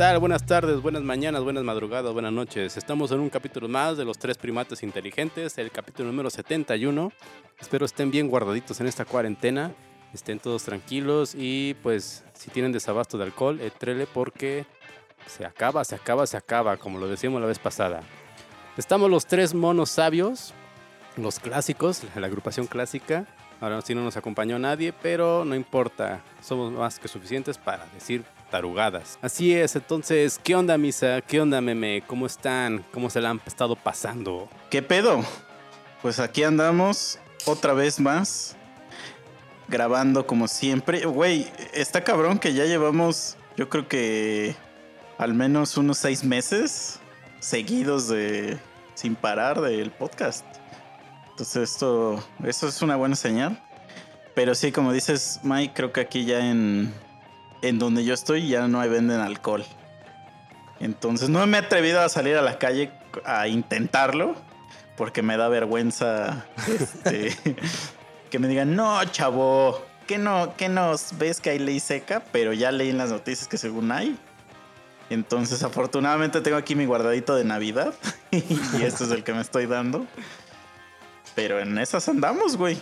¿Qué tal? Buenas tardes, buenas mañanas, buenas madrugadas, buenas noches. Estamos en un capítulo más de los tres primates inteligentes, el capítulo número 71. Espero estén bien guardaditos en esta cuarentena, estén todos tranquilos y pues si tienen desabasto de alcohol, etrele porque se acaba, se acaba, se acaba, como lo decíamos la vez pasada. Estamos los tres monos sabios, los clásicos, la agrupación clásica. Ahora sí no nos acompañó nadie, pero no importa, somos más que suficientes para decir tarugadas. Así es, entonces, ¿qué onda Misa? ¿Qué onda Meme? ¿Cómo están? ¿Cómo se la han estado pasando? ¿Qué pedo? Pues aquí andamos otra vez más, grabando como siempre. Güey, está cabrón que ya llevamos, yo creo que al menos unos seis meses seguidos de sin parar del podcast. Entonces esto, eso es una buena señal. Pero sí, como dices, Mike, creo que aquí ya en, en donde yo estoy ya no hay venden alcohol. Entonces no me he atrevido a salir a la calle a intentarlo porque me da vergüenza este, que me digan, no, chavo, que no, que nos ves que hay ley seca, pero ya leí en las noticias que según hay. Entonces afortunadamente tengo aquí mi guardadito de Navidad y este es el que me estoy dando. Pero en esas andamos, güey.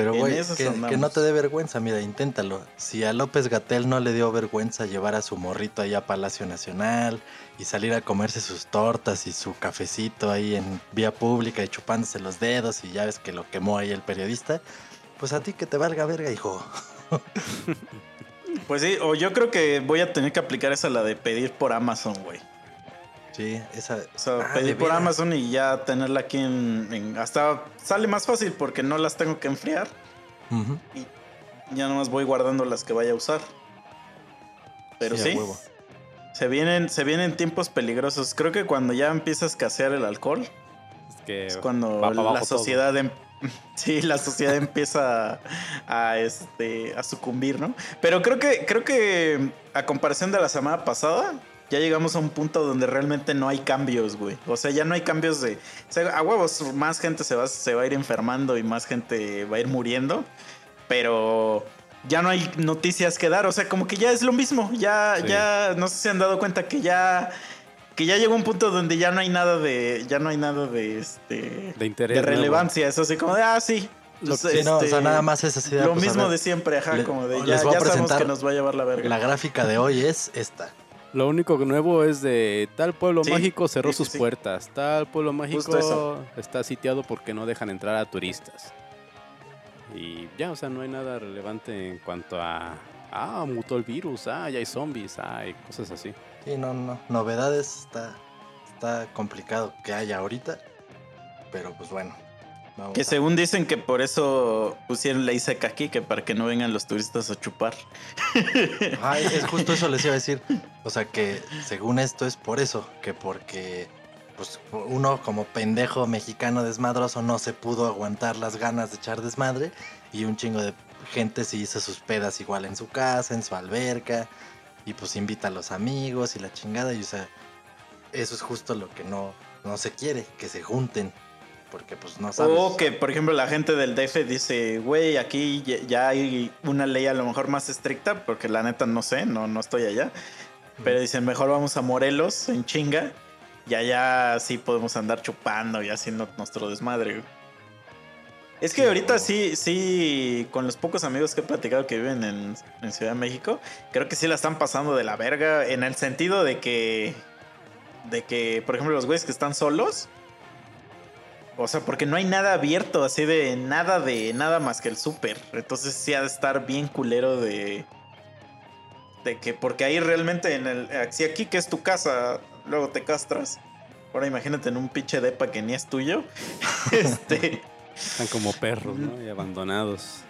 Pero, güey, que, que, no te dé vergüenza, mira, inténtalo. Si a López Gatel no le dio vergüenza llevar a su morrito allá a Palacio Nacional y salir a comerse sus tortas y su cafecito ahí en vía pública y chupándose los dedos y ya ves que lo quemó ahí el periodista, pues a ti que te valga verga, hijo. pues sí, o yo creo que voy a tener que aplicar esa la de pedir por Amazon, güey. Sí, esa. O sea, ah, pedir por Amazon y ya tenerla aquí en, Hasta sale más fácil porque no las tengo que enfriar. Y ya nomás voy guardando las que vaya a usar. Pero sí. se, vienen, se vienen tiempos peligrosos. Creo que cuando ya empieza a escasear el alcohol. Es, que es cuando la sociedad. Em, sí, la sociedad empieza a, este, a sucumbir, ¿no? Pero creo que, creo que a comparación de la semana pasada, ya llegamos a un punto donde realmente no hay cambios, güey. O sea, ya no hay cambios de... O sea, a huevos, más gente se va, se va a ir enfermando y más gente va a ir muriendo. Pero ya no hay noticias que dar. O sea, como que ya es lo mismo. Ya, ya, no sé si han dado cuenta que ya... Que ya llegó un punto donde ya no hay nada de... Ya no hay nada de este... De interés. De relevancia. Es así como de, ah, sí, lo, sí, no, o sea, este, nada más es así. lo pues, mismo de siempre, ajá, como de ya, ya sabemos que nos va a llevar la verga. La gráfica de hoy es esta. Lo único nuevo es de tal pueblo mágico cerró sus puertas, tal pueblo mágico está sitiado porque no dejan entrar a turistas. Y ya, o sea, no hay nada relevante en cuanto a, ah, mutó el virus, ah, ya hay zombies, ah, hay cosas así. Sí, no, no, novedades está, está complicado que haya ahorita, pero pues bueno, que según dicen que por eso pusieron ley seca aquí, que para que no vengan los turistas a chupar. Ay, es justo eso les iba a decir. O sea que según esto es por eso, que porque pues uno como pendejo mexicano desmadroso no se pudo aguantar las ganas de echar desmadre y un chingo de gente se hizo sus pedas igual en su casa, en su alberca y pues invita a los amigos y la chingada y o sea, eso es justo lo que no, no se quiere, que se junten porque pues no sabes. O que, por ejemplo, la gente del DF dice, güey, aquí ya hay una ley a lo mejor más estricta, porque la neta no sé, no, no estoy allá. Pero dicen, mejor vamos a Morelos en chinga y allá sí podemos andar chupando y haciendo nuestro desmadre. Es que ahorita sí, sí, con los pocos amigos que he platicado que viven en, en Ciudad de México, creo que sí la están pasando de la verga en el sentido de que, de que, por ejemplo, los güeyes que están solos, o sea, porque no hay nada abierto, así de nada de nada más que el súper. Entonces sí ha de estar bien culero de. De que, porque ahí realmente en el. Si aquí que es tu casa, luego te castras. Ahora imagínate en un pinche depa que ni es tuyo. este. Están como perros, ¿no? Y abandonados.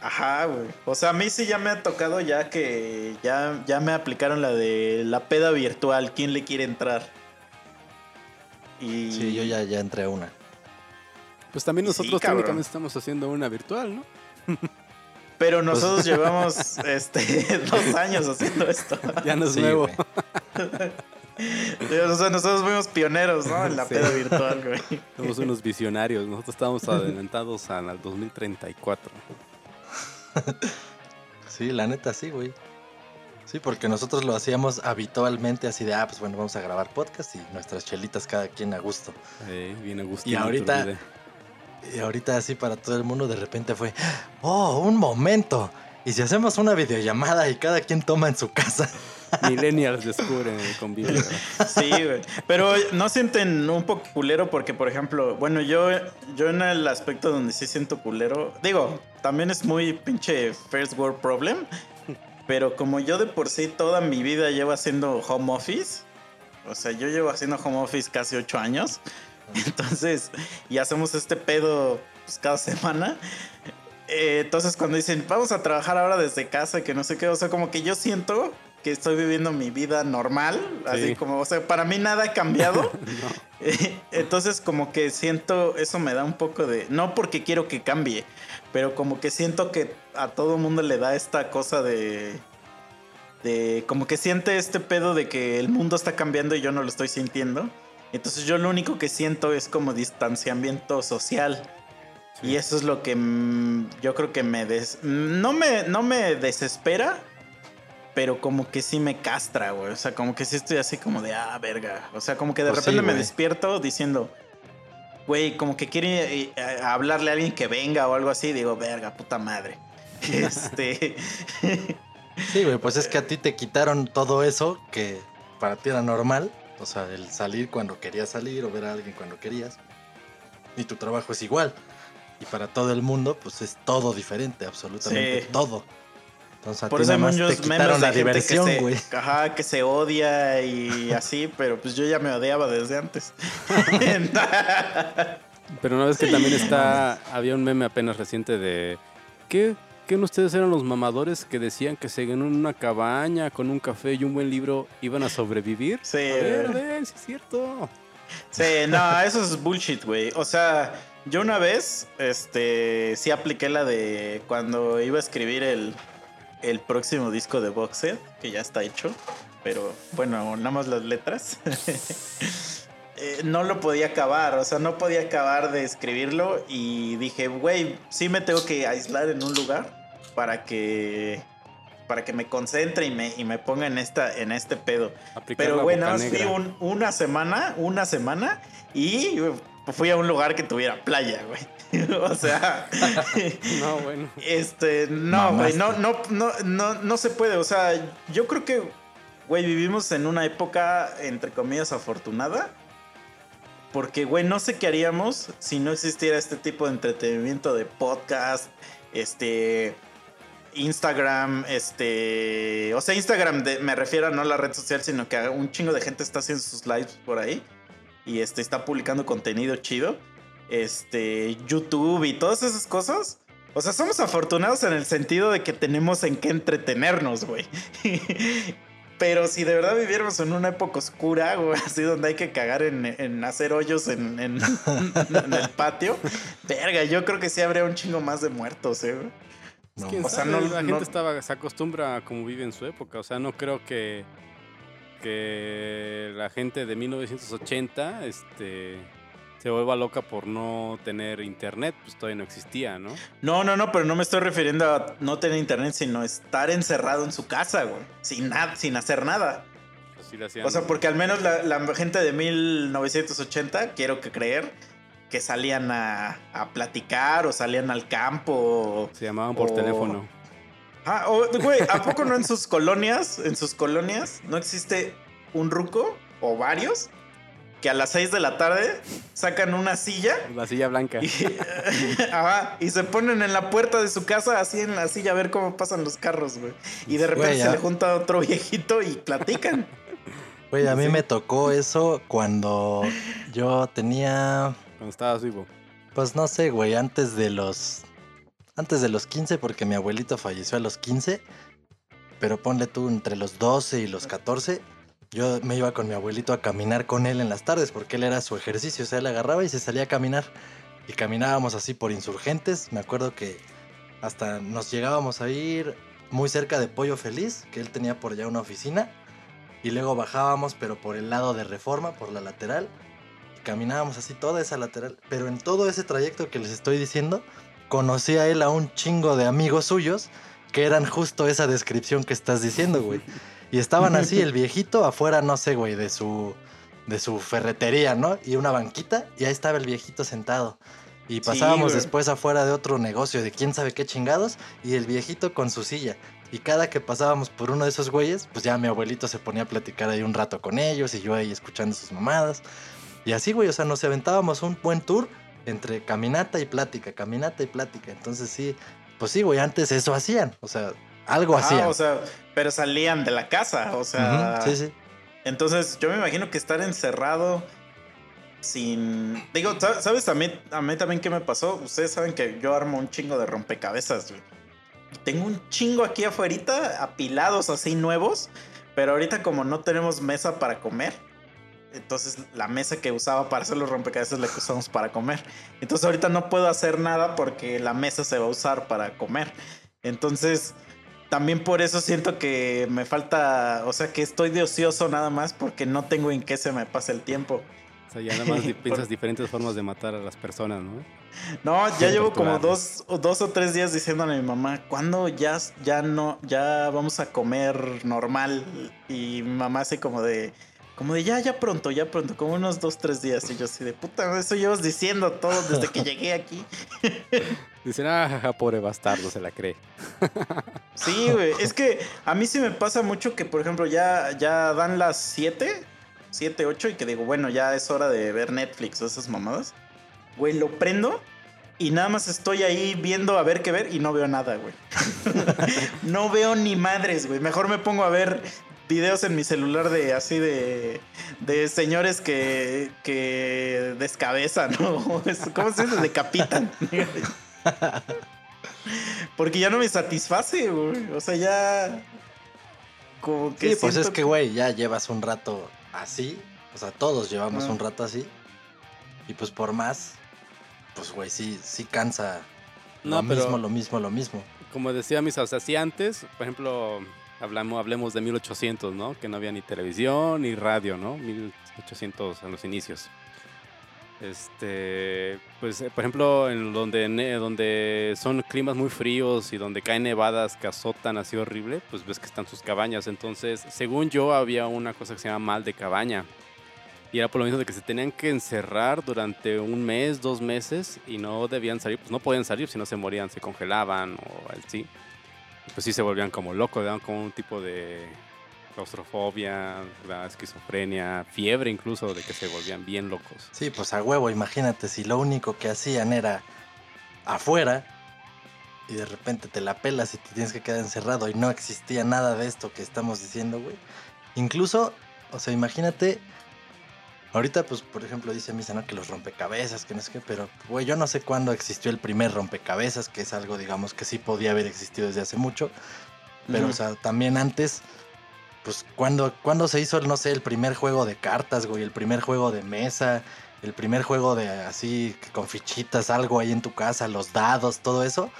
Ajá, güey. O sea, a mí sí ya me ha tocado ya que ya, ya me aplicaron la de la peda virtual. ¿Quién le quiere entrar? Sí, yo ya, ya entré a una. Pues también nosotros técnicamente estamos haciendo una virtual, ¿no? Pero pues nosotros llevamos este, dos años haciendo esto. Ya no es nuevo. o sea, nosotros fuimos pioneros, ¿no? En la peda virtual, güey. Somos unos visionarios. Nosotros estábamos adelantados al 2034. Sí, la neta sí, güey. Sí, porque nosotros lo hacíamos habitualmente así de, ah, pues bueno, vamos a grabar podcast y nuestras chelitas cada quien a gusto. Eh, bien a gusto. Y ahorita, y ahorita así para todo el mundo de repente fue, oh, un momento. Y si hacemos una videollamada y cada quien toma en su casa. Millennials descubren el convivio. Sí, güey. Pero no sienten un poco culero porque, por ejemplo, bueno, yo, yo en el aspecto donde sí siento culero, digo, también es muy pinche first world problem, pero como yo de por sí toda mi vida llevo haciendo home office, o sea, yo llevo haciendo home office casi ocho años, entonces, y hacemos este pedo pues, cada semana. Eh, entonces cuando dicen, vamos a trabajar ahora desde casa, que no sé qué, o sea, como que yo siento que estoy viviendo mi vida normal, así como, o sea, para mí nada ha cambiado. Entonces como que siento, eso me da un poco de, no porque quiero que cambie, pero como que siento que a todo mundo le da esta cosa de, de, como que siente este pedo de que el mundo está cambiando y yo no lo estoy sintiendo. Entonces yo lo único que siento es como distanciamiento social. Y eso es lo que mm, yo creo que me des no me no me desespera, pero como que sí me castra, güey. O sea, como que sí estoy así como de, ah, verga. O sea, como que de Pues repente sí, me despierto diciendo, güey, como que quiere eh, hablarle a alguien que venga o algo así. Digo, verga, puta madre. Este. Sí, güey, pues es que a ti te quitaron todo eso que para ti era normal. O sea, el salir cuando querías salir o ver a alguien cuando querías. Y tu trabajo es igual. Y para todo el mundo, pues es todo diferente, absolutamente Sí. todo. Entonces Por eso hay muchos memes de la gente diversión, que güey. se, ajá, que se odia y así, pero pues yo ya me odiaba desde antes. Pero una vez que también está, había un meme apenas reciente de, ¿qué, ¿qué ustedes eran los mamadores que decían que se en una cabaña con un café y un buen libro iban a sobrevivir? Sí, a ver, güey. ven, sí es cierto. Sí, no, eso es bullshit, güey. O sea, yo una vez, este, sí apliqué la de cuando iba a escribir el, el próximo disco de Boxed, que ya está hecho, pero bueno, nada más las letras. Eh, no lo podía acabar, o sea, no podía acabar de escribirlo y dije, güey, sí me tengo que aislar en un lugar para que para que me concentre y me, y me ponga en esta en este pedo. Aplicar Pero fui un- una semana, una semana y fui a un lugar que tuviera playa, güey. o sea, No, bueno. este, no, güey, no, no, no, no, no se puede. O sea, yo creo que, güey, vivimos en una época, entre comillas, afortunada. Porque, güey, no sé qué haríamos si no existiera este tipo de entretenimiento de podcast, este, Instagram, este, o sea, Instagram de- me refiero a no a la red social, sino que un chingo de gente está haciendo sus lives por ahí y este está publicando contenido chido, este, YouTube y todas esas cosas. O sea, somos afortunados en el sentido de que tenemos en qué entretenernos, güey. Pero si de verdad viviéramos en una época oscura, güey, así donde hay que cagar en, en hacer hoyos en, en- en el patio, verga, yo creo que sí habría un chingo más de muertos, eh, güey. No, ¿Quién o sea, no- la no- gente estaba, se acostumbra a como vive en su época. O sea, no creo que, que la gente de 1980 este, se vuelva loca por no tener internet. Pues todavía no existía, ¿no? No, no, no, pero no me estoy refiriendo a no tener internet, sino estar encerrado en su casa, güey. Sin nada, sin hacer nada. Pues hacían- O sea, porque al menos la, la gente de 1980, quiero que creer, que salían a, a platicar o salían al campo. o- se llamaban por o- teléfono. Ah, güey, ¿a poco no en sus colonias, en sus colonias, no existe un ruco o varios que a las 6 de la tarde sacan una silla La silla blanca. y, ajá, y se ponen en la puerta de su casa así en la silla a ver cómo pasan los carros, güey. Y de repente se le junta otro viejito y platican. Güey, a mí Sí. me tocó eso cuando yo tenía, Cuando estabas vivo. pues no sé, güey, antes de los antes de los 15 porque mi abuelito falleció a los 15, pero ponle tú entre los 12 y los 14, yo me iba con mi abuelito a caminar con él en las tardes porque él era su ejercicio, o sea, él agarraba y se salía a caminar. Y caminábamos así por insurgentes, me acuerdo que hasta nos llegábamos a ir muy cerca de Pollo Feliz, que él tenía por allá una oficina, y luego bajábamos, pero por el lado de Reforma, por la lateral, y caminábamos así toda esa lateral, pero en todo ese trayecto que les estoy diciendo, conocí a él a un chingo de amigos suyos que eran justo esa descripción que estás diciendo, güey. Y estaban así, el viejito afuera, no sé, güey, de su, de su ferretería, ¿no? Y una banquita, y ahí estaba el viejito sentado. Y pasábamos después afuera de otro negocio de quién sabe qué chingados, y el viejito con su silla. Y cada que pasábamos por uno de esos güeyes, pues ya mi abuelito se ponía a platicar ahí un rato con ellos, y yo ahí escuchando sus mamadas. Y así, güey, o sea, nos aventábamos un buen tour entre caminata y plática, caminata y plática. Entonces sí, pues sí, güey, antes eso hacían, o sea, algo. Ah, o sea, pero salían de la casa, o sea. Ujú, sí, sí. Entonces, yo me imagino que estar encerrado sin. Digo, sa- ¿sabes a mí, a mí también qué me pasó? Ustedes saben que yo armo un chingo de rompecabezas, güey. Tengo un chingo aquí afuera, apilados así nuevos, pero ahorita como no tenemos mesa para comer, entonces la mesa que usaba para hacer los rompecabezas la que usamos para comer. Entonces ahorita no puedo hacer nada porque la mesa se va a usar para comer. Entonces también por eso siento que me falta, o sea que estoy de ocioso nada más porque no tengo en qué se me pase el tiempo. O sea, ya nada más piensas diferentes formas de matar a las personas, ¿no? No, ya llevo como dos, o dos o tres días diciéndole a mi mamá, ¿cuándo ya, ya no, ya vamos a comer normal? Y mi mamá así como de, como de ya, ya pronto, ya pronto, como unos dos, tres días. Y yo así de, puta, eso llevas diciendo todo desde que llegué aquí. Dicen, ah, jaja, pobre bastardo, se la cree. Sí, güey. Es que a mí sí me pasa mucho que, por ejemplo, ya, ya dan las 7, 7, 8 y que digo, bueno, ya es hora de ver Netflix o esas mamadas. Güey, lo prendo y nada más estoy ahí viendo a ver qué ver y no veo nada, güey. no veo ni madres, güey. Mejor me pongo a ver videos en mi celular de así de, de señores que, que descabezan, ¿no? ¿Cómo se dice? Decapitan. Porque ya no me satisface, güey. O sea, ya. Como que. Sí, pues es que, güey, ya llevas un rato así. O sea, todos llevamos Ah. un rato así. Y pues por más, pues, güey, sí, sí cansa. No, lo pero- mismo, lo mismo, lo mismo. Como decía Misa, o sea, si antes, por ejemplo, hablamos, hablemos de 1800, ¿no? Que no había ni televisión ni radio, ¿no? 1800 a los inicios. Este, pues, eh, por ejemplo, en donde, ne- donde son climas muy fríos y donde caen nevadas que azotan así horrible, pues ves que están sus cabañas. Entonces, según yo, había una cosa que se llama mal de cabaña. Y era por lo mismo de que se tenían que encerrar durante un mes, dos meses y no debían salir, pues no podían salir, si no se morían, se congelaban o así. Pues sí se volvían como locos, daban como un tipo de claustrofobia, la esquizofrenia, fiebre incluso, de que se volvían bien locos. Sí, pues a huevo, imagínate si lo único que hacían era afuera y de repente te la pelas y te tienes que quedar encerrado y no existía nada de esto que estamos diciendo, güey. Incluso, o sea, imagínate, ahorita pues por ejemplo dice Misa, ¿no? Que los rompecabezas, que no sé qué, pero güey, yo no sé cuándo existió el primer rompecabezas, que es algo digamos que sí podía haber existido desde hace mucho, pero Ujú. o sea, también antes pues cuando, cuando se hizo, no sé, el primer juego de cartas, güey, el primer juego de mesa, el primer juego de así con fichitas, algo ahí en tu casa, los dados, todo eso.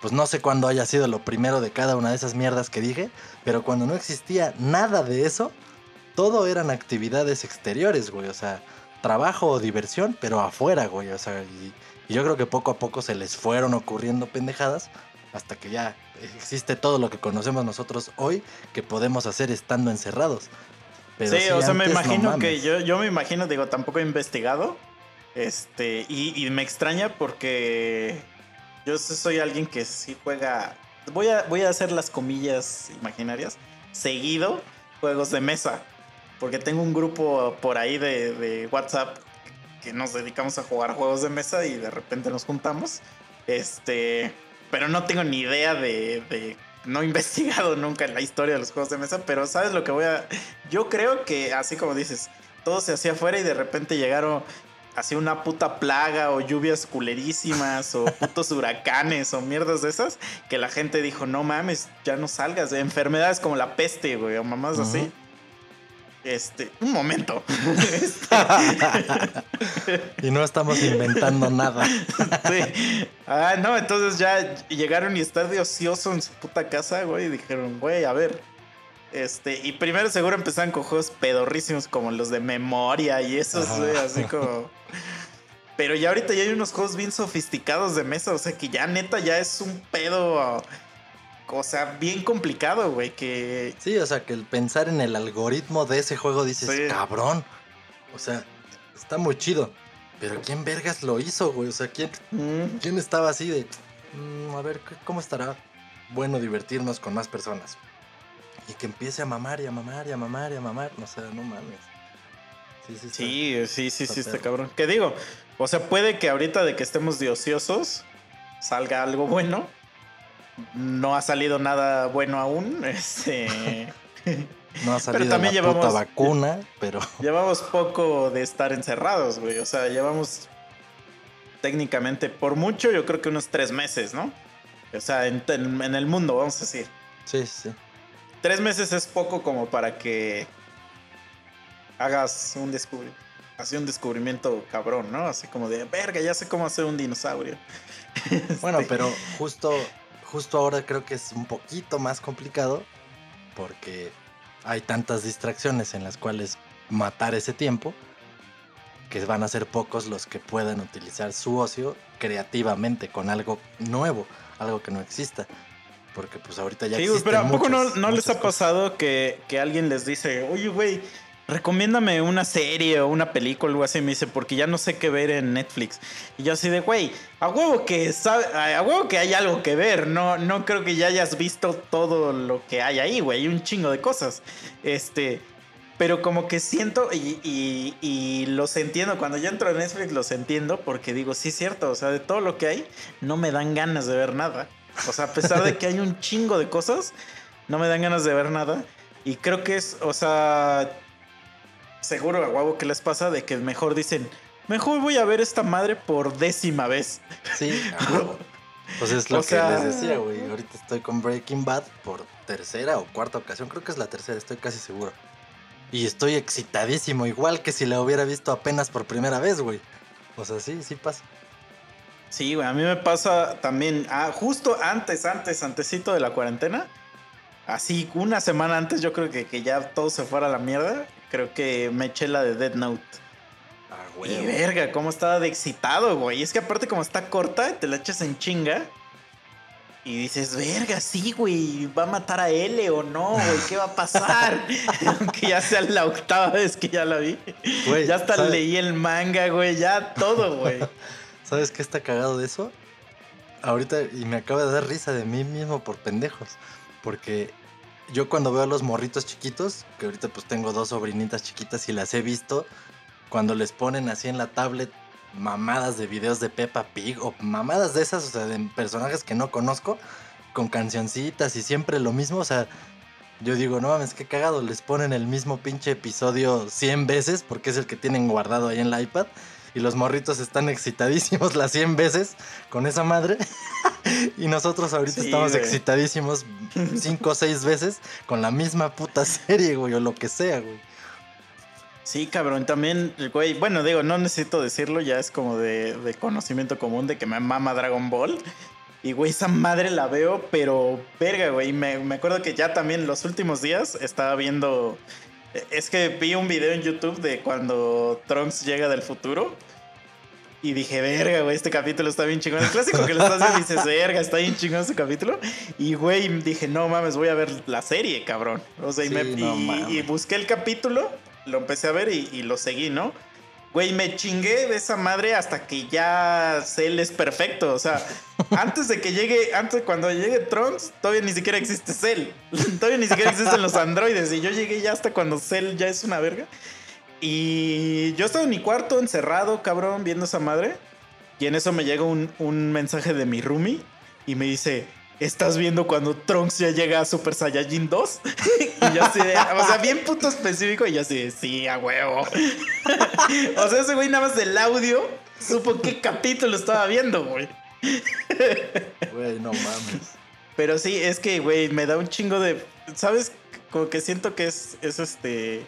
Pues no sé cuándo haya sido lo primero de cada una de esas mierdas que dije, pero cuando no existía nada de eso, todo eran actividades exteriores, güey, o sea, trabajo o diversión, pero afuera, güey, o sea, y, y yo creo que poco a poco se les fueron ocurriendo pendejadas hasta que ya existe todo lo que conocemos nosotros hoy que podemos hacer estando encerrados. Pero sí, o sea, me no imagino que yo, yo me imagino, digo, tampoco he investigado. Este, y, y me extraña porque yo soy alguien que sí juega. Voy a, voy a hacer las comillas imaginarias. Seguido, juegos de mesa. Porque tengo un grupo por ahí de, de WhatsApp que nos dedicamos a jugar juegos de mesa y de repente nos juntamos. Este, pero no tengo ni idea de, de- no he investigado nunca la historia de los juegos de mesa, pero sabes lo que voy a yo creo que así como dices, todo se hacía afuera y de repente llegaron así una puta plaga o lluvias culerísimas o putos huracanes o mierdas de esas que la gente dijo, "No mames, ya no salgas, de enfermedades como la peste, güey, o mamás así." Este, un momento. y no estamos inventando nada. Sí. Ah, no, entonces ya llegaron y estar de ocioso en su puta casa, güey, y dijeron, güey, a ver. Este, y primero seguro empezaron con juegos pedorrísimos como los de memoria y esos, Ajá. güey, así como. Pero ya ahorita ya hay unos juegos bien sofisticados de mesa, o sea que ya neta ya es un pedo. O sea, bien complicado, güey, que... Sí, o sea, que el pensar en el algoritmo de ese juego dices, Sí. cabrón. O sea, está muy chido. Pero ¿quién vergas lo hizo, güey? O sea, ¿quién, Mm, quién estaba así de, "Mm, a ver, ¿qué- ¿cómo estará bueno divertirnos con más personas? Y que empiece a mamar y a mamar y a mamar y a mamar. No sé, no mames. Sí, sí, sí. Sí, sí, sí, Está sí, está cabrón. ¿Qué digo? O sea, puede que ahorita de que estemos de ociosos salga algo bueno. No ha salido nada bueno aún. Este... No ha salido también la puta llevamos- vacuna, pero llevamos poco de estar encerrados, güey. O sea, llevamos técnicamente, por mucho, yo creo que unos tres meses, ¿no? O sea, en, en- en el mundo, vamos a decir. sí, sí. Tres meses es poco como para que hagas un descubrimiento. Así un descubrimiento cabrón, ¿no? Así como de, verga, ya sé cómo hacer un dinosaurio. Bueno, Este, pero justo, justo ahora creo que es un poquito más complicado porque hay tantas distracciones en las cuales matar ese tiempo que van a ser pocos los que puedan utilizar su ocio creativamente con algo nuevo, algo que no exista. Porque pues ahorita ya Sí, existen pero ¿a poco no, muchas- no les ha cosas. pasado que, que alguien les dice, oye, güey, recomiéndame una serie o una película o algo así? Me dice, porque ya no sé qué ver en Netflix. Y yo así de, güey, a huevo que sabe, a huevo que hay algo que ver. No, no creo que ya hayas visto todo lo que hay ahí, güey. Un chingo de cosas. Este. Pero como que siento y, y- y los entiendo. Cuando yo entro a Netflix los entiendo porque digo, sí es cierto. O sea, de todo lo que hay, no me dan ganas de ver nada. O sea, a pesar de que hay un chingo de cosas, no me dan ganas de ver nada. Y creo que es, o sea, seguro a huevo que les pasa de que mejor dicen, mejor voy a ver esta madre por décima vez. Sí, a huevo. Pues es lo O que sea- les decía, güey. Ahorita estoy con Breaking Bad por tercera o cuarta ocasión. Creo que es la tercera, estoy casi seguro. Y estoy excitadísimo, igual que si la hubiera visto apenas por primera vez, güey. O sea, sí, sí pasa. Sí, güey, a mí me pasa también, ah, justo antes, antes, antesito de la cuarentena, así una semana antes, yo creo que, que ya todo se fuera a la mierda, creo que me eché la de Dead Note. Ah, Y verga, cómo estaba de excitado, güey. Es que aparte como está corta, te la echas en chinga. Y dices, verga, sí, güey, va a matar a L o no, güey, ¿qué va a pasar? Aunque ya sea la octava vez que ya la vi. Güey, Ya hasta ¿sabes- leí el manga, güey, ya todo, güey. ¿Sabes qué está cagado de eso? Ahorita, y me acaba de dar risa de mí mismo por pendejos. Porque yo cuando veo a los morritos chiquitos, que ahorita pues tengo dos sobrinitas chiquitas y las he visto, cuando les ponen así en la tablet mamadas de videos de Peppa Pig o mamadas de esas, o sea, de personajes que no conozco, con cancioncitas y siempre lo mismo, o sea, yo digo, no mames, qué cagado, les ponen el mismo pinche episodio 100 veces porque es el que tienen guardado ahí en la iPad y los morritos están excitadísimos las 100 veces con esa madre. y nosotros ahorita Sí, estamos güey. excitadísimos 5 o 6 veces con la misma puta serie, güey, o lo que sea, güey. Sí, cabrón, también, güey, bueno, digo, no necesito decirlo, ya es como de, de conocimiento común de que me mama Dragon Ball. Y, güey, esa madre la veo, pero verga, güey. Me, me acuerdo que ya también los últimos días estaba viendo. Es que vi un video en YouTube de cuando Trunks llega del futuro. Y dije, verga, güey, este capítulo está bien chingón. El clásico que le estás viendo y dices, verga, está bien chingón este capítulo. Y, güey, dije, no mames, voy a ver la serie, cabrón. O sea, y, me- no y- mames. y busqué el capítulo, lo empecé a ver y, y lo seguí, ¿no? Güey, me chingué de esa madre hasta que ya Cell es perfecto. O sea, antes de que llegue, antes cuando llegue Trunks, todavía ni siquiera existe Cell. todavía ni siquiera existen los androides. Y yo llegué ya hasta cuando Cell ya es una verga. Y yo estaba en mi cuarto encerrado, cabrón, viendo esa madre. Y en eso me llega un, un mensaje de mi roomie y me dice, ¿estás viendo cuando Trunks ya llega a Super Saiyajin 2? y yo así de, o sea, bien puto específico y yo así de, sí, a huevo. o sea, ese güey nada más del audio supo qué capítulo estaba viendo, güey. Güey, no mames. Pero sí, es que, güey, me da un chingo de. ¿Sabes? Como que siento que es, es este.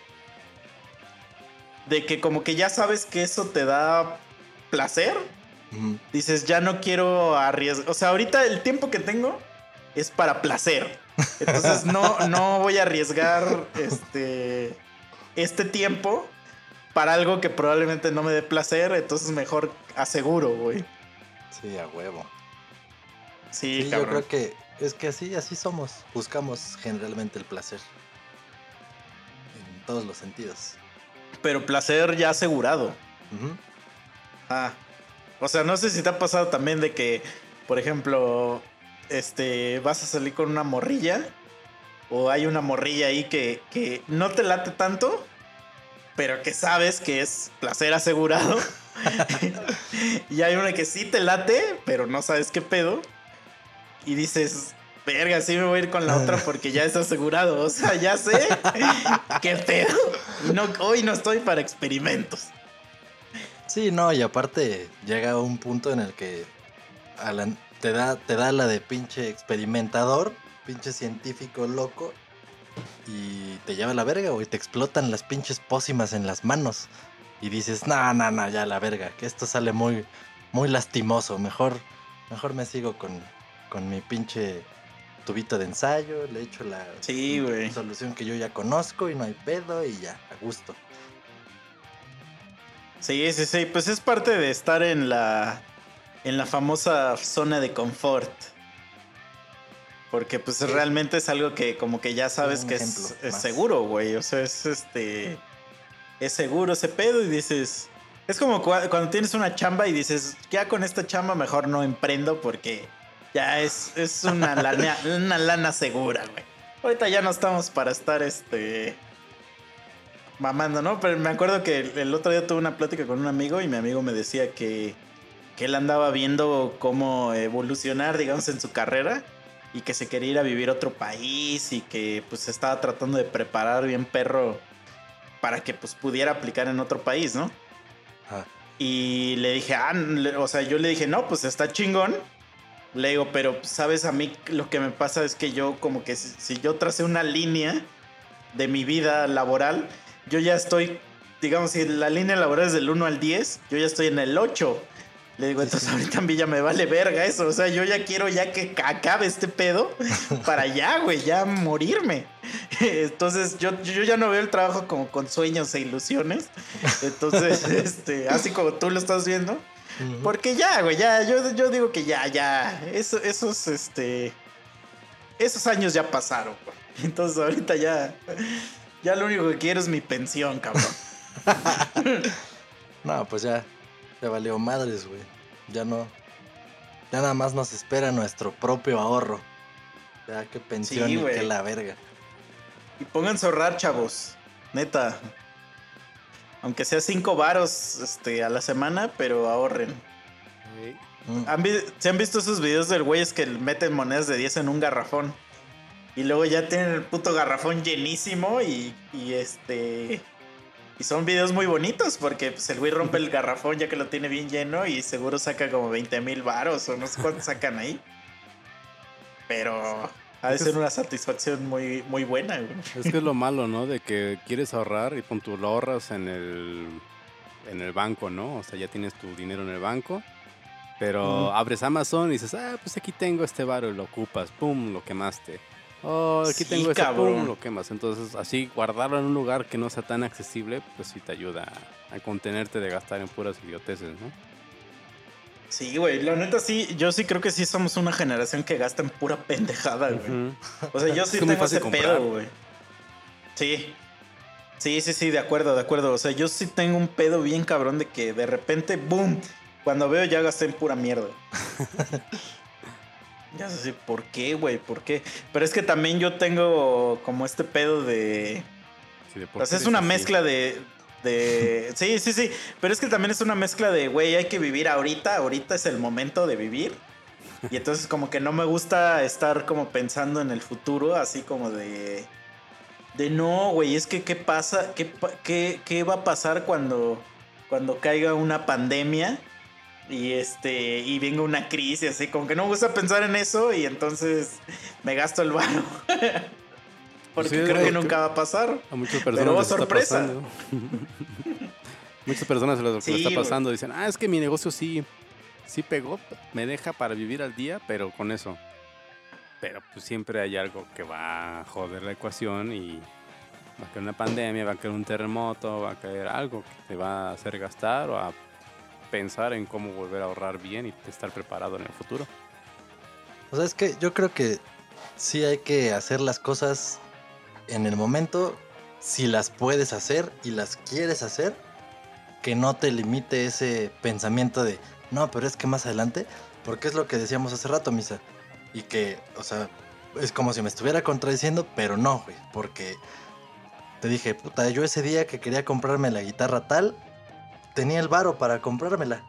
De que como que ya sabes que eso te da placer. Dices, ya no quiero arriesgar. O sea, ahorita el tiempo que tengo es para placer. Entonces no, no voy a arriesgar este, este tiempo para algo que probablemente no me dé placer. Entonces mejor aseguro, güey. Sí, a huevo. Sí, Sí, yo creo que es que así, así somos. Buscamos generalmente el placer. En todos los sentidos. Pero placer ya asegurado. Ah. O sea, no sé si te ha pasado también de que, por ejemplo, este, vas a salir con una morrilla. O hay una morrilla ahí que, que no te late tanto. Pero que sabes que es placer asegurado. y hay una que sí te late, pero no sabes qué pedo. Y dices, verga, sí me voy a ir con la otra porque ya es asegurado. O sea, ya sé qué pedo. No, hoy no estoy para experimentos. Sí, no, y aparte llega un punto en el que Alan, te, da, te da la de pinche experimentador, pinche científico loco, y te lleva a la verga, güey. Te explotan las pinches pócimas en las manos. Y dices, no, no, no, ya la verga, que esto sale muy, muy lastimoso. Mejor, mejor me sigo con, con mi pinche tubito de ensayo, le echo la Sí, solución que yo ya conozco y no hay pedo y ya, a gusto. Sí, sí, sí. Pues es parte de estar en la. En la famosa zona de confort. Porque pues Sí. realmente es algo que como que ya sabes que es, seguro, güey. O sea, es este. Es seguro ese pedo y dices. Es como cua- cuando tienes una chamba y dices, ya con esta chamba mejor no emprendo porque ya es, es una, lana, una lana segura, güey. Ahorita ya no estamos para estar este mamando, ¿no? Pero me acuerdo que el, el otro día tuve una plática con un amigo y mi amigo me decía que, que él andaba viendo cómo evolucionar, digamos, en su carrera y que se quería ir a vivir a otro país y que pues estaba tratando de preparar bien perro para que pues pudiera aplicar en otro país, ¿no? Y le dije, ah, le- o sea, yo le dije, no, pues está chingón. Le digo, pero sabes, a mí lo que me pasa es que yo como que si, si yo tracé una línea de mi vida laboral, yo ya estoy, digamos, si la línea laboral es del 1 al 10, yo ya estoy en el 8. Le digo, entonces ahorita a mí ya me vale verga eso. O sea, yo ya quiero ya que acabe este pedo para ya, güey, ya morirme. Entonces yo, yo ya no veo el trabajo como con sueños e ilusiones. Entonces, este, así como tú lo estás viendo. Porque ya, güey, ya, yo, yo digo que ya, ya. Eso, esos, este. Esos años ya pasaron, güey. Entonces ahorita ya. Ya lo único que quiero es mi pensión, cabrón. No, pues ya, ya valió madres, güey. Ya no. Ya nada más nos espera nuestro propio ahorro. Ya qué pensión Sí, y güey. qué la verga. Y pónganse a ahorrar, chavos. Neta. Aunque sea cinco varos este, a la semana, pero ahorren. Mm. ¿Han vi- ¿Se han visto esos videos del güeyes que meten monedas de 10 en un garrafón? Y luego ya tienen el puto garrafón llenísimo y, y este... Y son videos muy bonitos porque pues, el güey rompe el garrafón ya que lo tiene bien lleno y seguro saca como 20 mil varos o no sé cuánto sacan ahí. Pero ha de ser una satisfacción muy, muy buena, güey. Es que es lo malo, ¿no? De que quieres ahorrar y pon tú lo ahorras en el, en el banco, ¿no? O sea, ya tienes tu dinero en el banco. Pero abres Amazon y dices, ah, pues aquí tengo este varo y lo ocupas, pum, lo quemaste. Oh, aquí Sí, tengo este, cabrón. pum, lo quemas. Entonces, así guardarlo en un lugar que no sea tan accesible, pues sí te ayuda a, a contenerte de gastar en puras idioteces, ¿no? Sí, güey, la neta sí, yo sí creo que sí somos una generación que gasta en pura pendejada, güey. O sea, yo sí Es tengo ese comprar. pedo, güey. Sí. Sí, sí, sí, de acuerdo, de acuerdo. O sea, yo sí tengo un pedo bien cabrón de que de repente, boom, cuando veo ya gasté en pura mierda. ya sé, sí, ¿por qué, güey? ¿Por qué? Pero es que también yo tengo como este pedo de... Sí, de por O sea, es una mezcla de... de... Sí, sí, sí. Pero es que también es una mezcla de, güey, hay que vivir ahorita. Ahorita es el momento de vivir. Y entonces como que no me gusta estar como pensando en el futuro, así como de... De no, güey, es que qué pasa, qué, qué, qué va a pasar cuando, cuando caiga una pandemia y este y venga una crisis, así como que no me gusta pensar en eso y entonces me gasto el varo. Porque Sí, creo que que- nunca va a pasar. A muchas Pero, personas les está sorpresa. muchas personas se les Sí, está pasando. Dicen, ah, es que mi negocio sí, sí pegó, me deja para vivir al día, pero con eso. Pero pues siempre hay algo que va a joder la ecuación y va a caer una pandemia, va a caer un terremoto, va a caer algo que te va a hacer gastar o a pensar en cómo volver a ahorrar bien y estar preparado en el futuro. O sea, es que yo creo que sí hay que hacer las cosas en el momento, si las puedes hacer y las quieres hacer, que no te limite ese pensamiento de, no, pero es que más adelante, porque es lo que decíamos hace rato, Misa, y que, o sea, es como si me estuviera contradiciendo, pero no, güey, porque te dije, puta, yo ese día que quería comprarme la guitarra tal, tenía el varo para comprármela.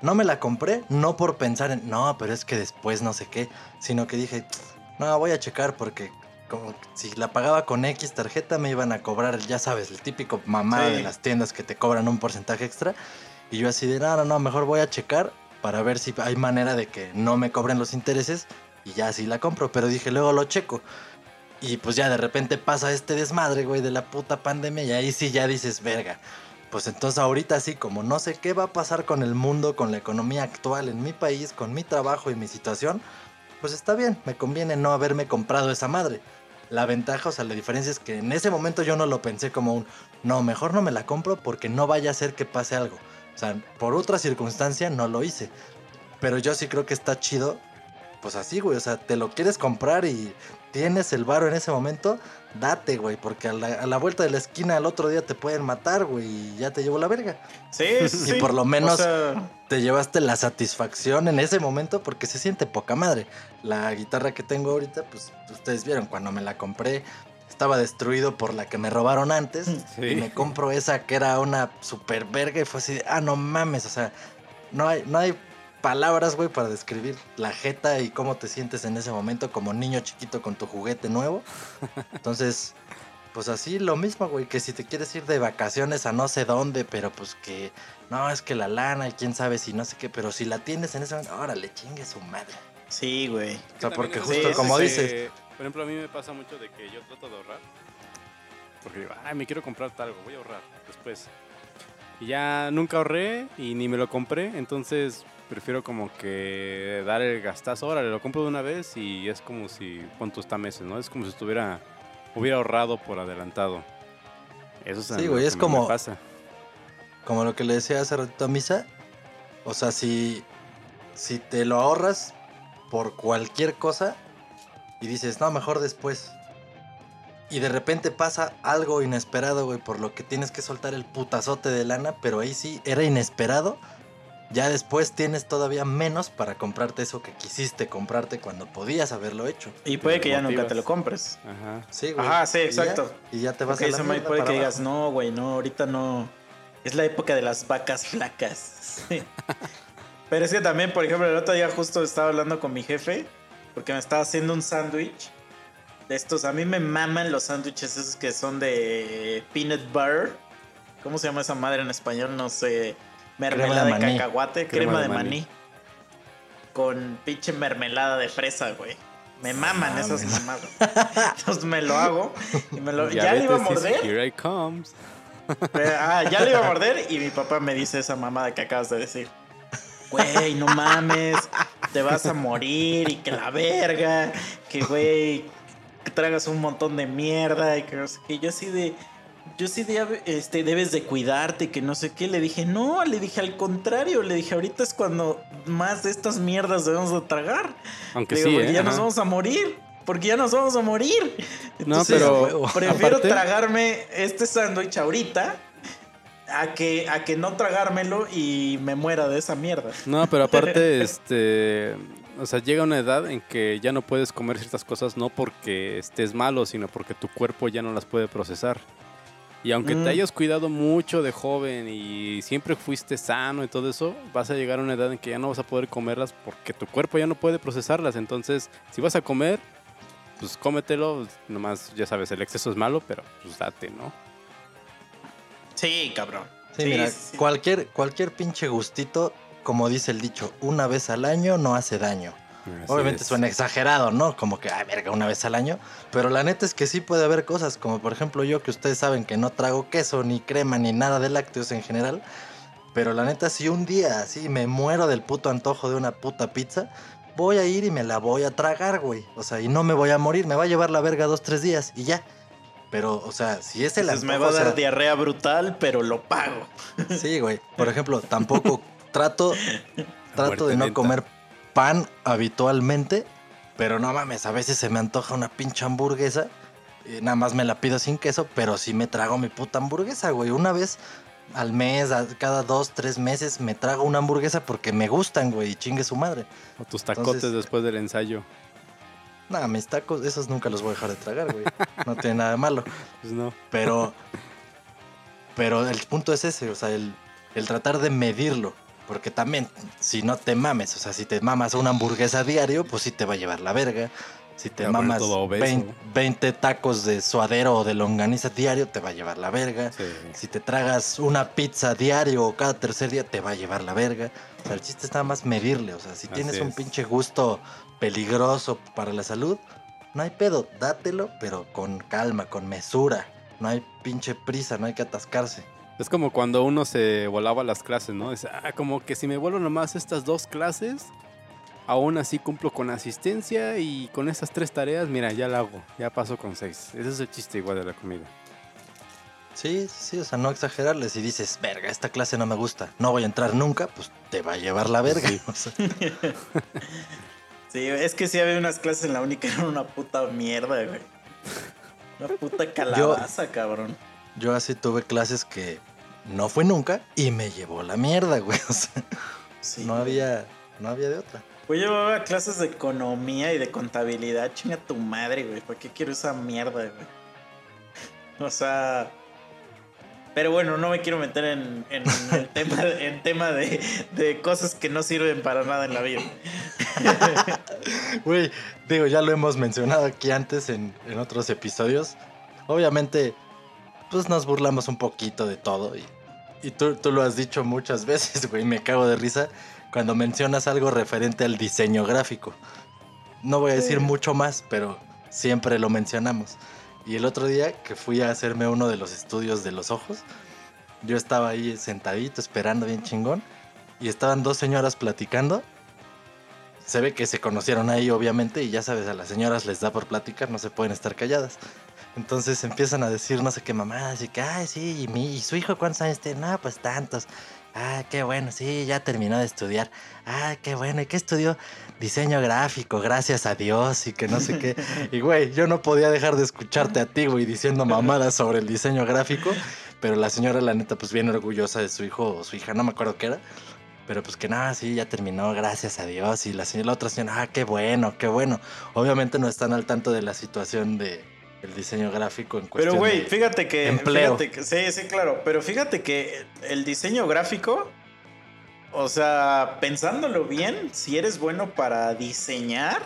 No me la compré, no por pensar en, no, pero es que después no sé qué, sino que dije, no, voy a checar porque como si la pagaba con X tarjeta me iban a cobrar, ya sabes, el típico mamá Sí. de las tiendas que te cobran un porcentaje extra. Y yo así de, no, no, no, mejor voy a checar para ver si hay manera de que no me cobren los intereses y ya así la compro. Pero dije, luego lo checo. Y pues ya de repente pasa este desmadre, güey, de la puta pandemia y ahí sí ya dices, verga. Pues entonces ahorita sí, como no sé qué va a pasar con el mundo, con la economía actual en mi país, con mi trabajo y mi situación, pues está bien, me conviene no haberme comprado esa madre. La ventaja, o sea, la diferencia es que en ese momento yo no lo pensé como un, no, mejor no me la compro porque no vaya a ser que pase algo. O sea, por otra circunstancia no lo hice. Pero yo sí creo que está chido, pues así, güey. O sea, te lo quieres comprar y tienes el varo en ese momento, date, güey. Porque a la, a la vuelta de la esquina al otro día te pueden matar, güey, y ya te llevo la verga. Sí, sí, Y por lo menos- O sea, Te llevaste la satisfacción en ese momento porque se siente poca madre. La guitarra que tengo ahorita, pues ustedes vieron, cuando me la compré, estaba destruido por la que me robaron antes. Sí. Y me compro esa que era una super verga y fue así ah, no mames, o sea, no hay, no hay palabras, güey, para describir la jeta y cómo te sientes en ese momento como niño chiquito con tu juguete nuevo. Entonces, pues así lo mismo, güey, que si te quieres ir de vacaciones a no sé dónde, pero pues que, no, es que la lana y quién sabe si no sé qué, pero si la tienes en ese momento, órale, chingue su madre. sí, güey. O sea, porque justo sí, como sí, dices, Por ejemplo, a mí me pasa mucho de que yo trato de ahorrar. Porque digo, ay, me quiero comprar algo, voy a ahorrar después. Y ya nunca ahorré y ni me lo compré, entonces prefiero como que dar el gastazo. Ahora lo compro de una vez y es como si, cuánto está meses, ¿no? Es como si estuviera, hubiera ahorrado por adelantado. Eso es Sí, güey, que es como- pasa. como lo que le decía hace ratito a Misa, o sea, si, si te lo ahorras por cualquier cosa y dices, no, mejor después. Y de repente pasa algo inesperado, güey, por lo que tienes que soltar el putazote de lana, pero ahí sí era inesperado. Ya después tienes todavía menos para comprarte eso que quisiste comprarte cuando podías haberlo hecho. Y puede que ya motivas. nunca te lo compres. Ajá. Sí, güey. Ajá, sí, Y ya- exacto. Y ya, te vas Porque a la puede para que digas, no, güey, no, ahorita no. Es la época de las vacas flacas. Pero es que también, por ejemplo, el otro día justo estaba hablando con mi jefe porque me estaba haciendo un sándwich de estos. A mí me maman los sándwiches esos que son de peanut butter. ¿Cómo se llama esa madre en español? No sé. Mermelada Crema de, de cacahuate, crema, de maní. Con pinche mermelada de fresa, güey. Me maman esas mamadas. Entonces me lo hago y me lo. Ya le iba a morder. Here I comes. Pero, ah, ya le iba a morder y mi papá me dice esa mamada que acabas de decir. Güey, no mames, te vas a morir y que la verga, que güey, que tragas un montón de mierda y que no sé qué. Yo así de, yo sí de, este, debes de cuidarte, que no sé qué. Le dije, no, le dije al contrario, le dije, ahorita es cuando más de estas mierdas debemos de tragar. Aunque Digo, sí, ¿eh? ya nos vamos a morir. Porque ya nos vamos a morir. No, pero prefiero aparte- tragarme este sándwich ahorita a que, a que no tragármelo y me muera de esa mierda. No, pero aparte, este, o sea, llega una edad en que ya no puedes comer ciertas cosas no porque estés malo, sino porque tu cuerpo ya no las puede procesar. Y aunque Mm. te hayas cuidado mucho de joven y siempre fuiste sano y todo eso, vas a llegar a una edad en que ya no vas a poder comerlas porque tu cuerpo ya no puede procesarlas. Entonces, si vas a comer, pues cómetelo. Nomás, ya sabes, el exceso es malo, pero pues date, ¿no? Sí, cabrón. Sí, Sí, mira, sí. cualquier, cualquier pinche gustito, como dice el dicho, una vez al año no hace daño. Así Obviamente es. suena exagerado, ¿no? Como que, ay, verga, una vez al año. Pero la neta es que sí puede haber cosas, como por ejemplo yo, que ustedes saben que no trago queso, ni crema, ni nada de lácteos en general. Pero la neta, si un día así me muero del puto antojo de una puta pizza, voy a ir y me la voy a tragar, güey. O sea, y no me voy a morir, me va a llevar la verga dos, tres días y ya. Pero, o sea, si es el Entonces me antojo, va a o sea, dar diarrea brutal, pero lo pago. Sí, güey. Por ejemplo, tampoco trato, trato de no lenta. comer pan habitualmente, Pero no mames, a veces se me antoja una pinche hamburguesa. y nada más me la pido sin queso, pero sí me trago mi puta hamburguesa, güey. Una vez al mes, cada dos, tres meses, me trago una hamburguesa porque me gustan, güey, y chingue su madre. O tus tacotes Entonces- después del ensayo. Nada, mis tacos, esos nunca los voy a dejar de tragar, güey. No tiene nada de malo. Pues no. Pero. Pero el punto es ese, o sea, el, el tratar de medirlo. Porque también, si no te mames, o sea, si te mamas una hamburguesa diario, pues sí te va a llevar la verga. Si te mamas todo obeso. 20, 20 tacos de suadero o de longaniza diario, te va a llevar la verga. Sí. Si te tragas una pizza diario o cada tercer día, te va a llevar la verga. O sea, el chiste es nada más medirle. O sea, si Así tienes un es. pinche gusto peligroso para la salud, no hay pedo, dátelo, pero con calma, con mesura. No hay pinche prisa, no hay que atascarse. Es como cuando uno se volaba las clases, ¿no? Es ah, como que si me vuelvo nomás estas dos clases, aún así cumplo con asistencia y con esas tres tareas, mira, ya la hago, ya paso con seis. Ese es el chiste igual de la comida. Sí, sí, sí, o sea, no exagerarle. Si dices, verga, esta clase no me gusta, no voy a entrar nunca, pues te va a llevar la verga. Sí. O sea, Sí, es que sí había unas clases en la única eran una puta mierda, güey. Una puta calabaza, cabrón. Yo así tuve clases que no fue nunca y me llevó la mierda, güey. O sea, Sí. no había, no había de otra. Yo llevaba clases de economía y de contabilidad. Chinga tu madre, güey. ¿Para qué quiero esa mierda, güey? O sea. Pero bueno, no me quiero meter en, en el tema, en tema de, de cosas que no sirven para nada en la vida. Güey, digo, ya lo hemos mencionado aquí antes en, en otros episodios. Obviamente, pues nos burlamos un poquito de todo. Y, y tú, tú lo has dicho muchas veces, güey. Me cago de risa cuando mencionas algo referente al diseño gráfico. No voy a decir Sí. mucho más, pero siempre lo mencionamos. Y el otro día que fui a hacerme uno de los estudios de los ojos, yo estaba ahí sentadito esperando bien chingón. Y estaban dos señoras platicando se ve que se conocieron ahí, obviamente, y ya sabes, a las señoras les da por platicar, no se pueden estar calladas. Entonces empiezan a decir no sé qué mamadas, y que, ay, sí, y, mi, y su hijo cuántos años tiene, no, pues tantos. Ah, qué bueno, sí, ya terminó de estudiar. Ah, qué bueno, ¿y qué estudió? Diseño gráfico, gracias a Dios, y que no sé qué. Y güey, yo no podía dejar de escucharte a ti, güey, diciendo mamadas sobre el diseño gráfico, pero la señora, la neta, pues bien orgullosa de su hijo o su hija, no me acuerdo qué era. Pero pues que nada, sí, ya terminó, gracias a Dios. Y la señora, la otra señora, ah, qué bueno, qué bueno. Obviamente no están al tanto de la situación de el diseño gráfico en cuestión. Pero, güey, fíjate que. empleo. fíjate que- sí, sí, claro. Pero fíjate que el diseño gráfico. O sea, pensándolo bien, si eres bueno para diseñar,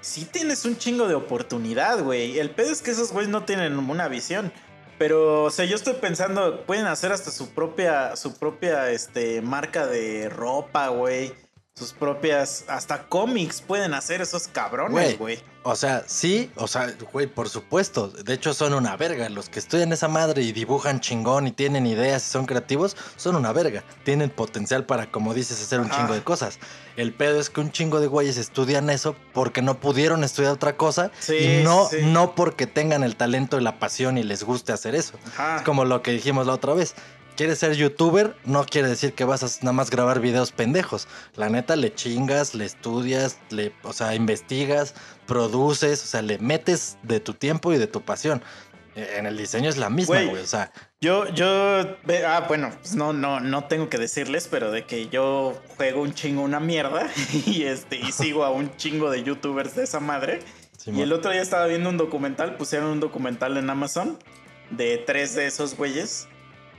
sí tienes un chingo de oportunidad, güey. El pedo es que esos güeyes no tienen una visión. Pero, o sea, yo estoy pensando, pueden hacer hasta su propia, su propia, este, marca de ropa, güey. Sus propias, hasta cómics pueden hacer esos cabrones, Güey. O sea, sí, o sea, güey, por supuesto. De hecho, son una verga. Los que estudian esa madre y dibujan chingón y tienen ideas y son creativos, son una verga. Tienen potencial para, como dices, hacer un chingo de cosas. El pedo es que un chingo de güeyes estudian eso porque no pudieron estudiar otra cosa Sí, y no, sí. no porque tengan el talento y la pasión y les guste hacer eso. Ajá. Es como lo que dijimos la otra vez. Quieres ser youtuber, no quiere decir que vas a nada más grabar videos pendejos. La neta, le chingas, le estudias, le, o sea, investigas, produces, o sea, le metes de tu tiempo y de tu pasión. Eh, En el diseño es la misma, Güey. O sea, Yo, yo, ah, bueno, pues no, no, no tengo que decirles, pero de que yo juego un chingo una mierda y este, y sigo a un chingo de youtubers de esa madre. Simón. Y el otro día estaba viendo un documental, pusieron un documental en Amazon de tres de esos güeyes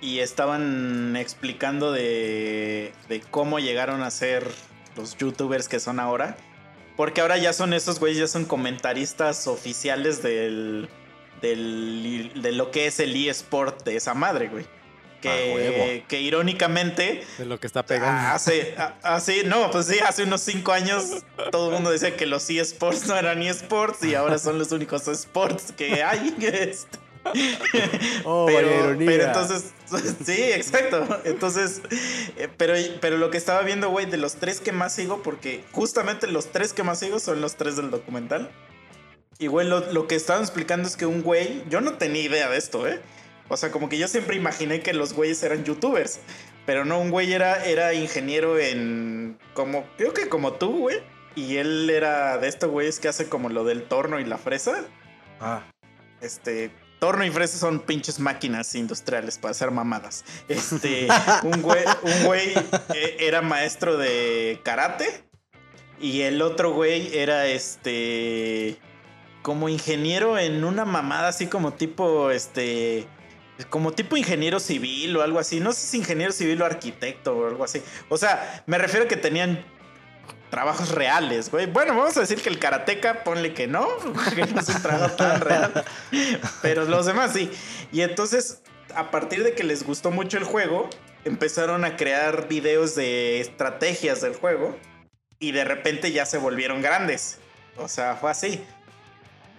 y estaban explicando de, de cómo llegaron a ser los youtubers que son ahora. Porque ahora ya son esos güeyes, ya son comentaristas oficiales del, del, de lo que es el eSport de esa madre, güey. Que, irónicamente De lo que está pegando. Hace, a- hace, no, pues sí, hace unos cinco años todo el mundo decía que los eSports no eran eSports y ahora son los únicos sports que hay. este. Oh, pero, pero entonces, sí, exacto. Entonces, eh, pero, pero lo que estaba viendo, güey, de los tres que más sigo, porque justamente los tres que más sigo son los tres del documental. Y, güey, lo, lo que estaban explicando es que un güey, yo no tenía idea de esto, ¿eh? O sea, como que yo siempre imaginé que los güeyes eran youtubers. Pero no, un güey era, era ingeniero en. como. Creo que como tú, güey. y él era de estos güeyes que hace como lo del torno y la fresa. Ah, Este, torno y fresa son pinches máquinas industriales para hacer mamadas. Este, un güey, un güey eh, era maestro de karate y el otro güey era este como ingeniero en una mamada así como tipo este como tipo ingeniero civil o algo así. No sé si ingeniero civil o arquitecto o algo así. O sea, me refiero a que tenían trabajos reales, güey. Bueno, vamos a decir que el karateca, ponle que no, que no es un trabajo tan real. Pero los demás sí. Y entonces, a partir de que les gustó mucho el juego, empezaron a crear videos de estrategias del juego. Y de repente ya se volvieron grandes. O sea, fue así.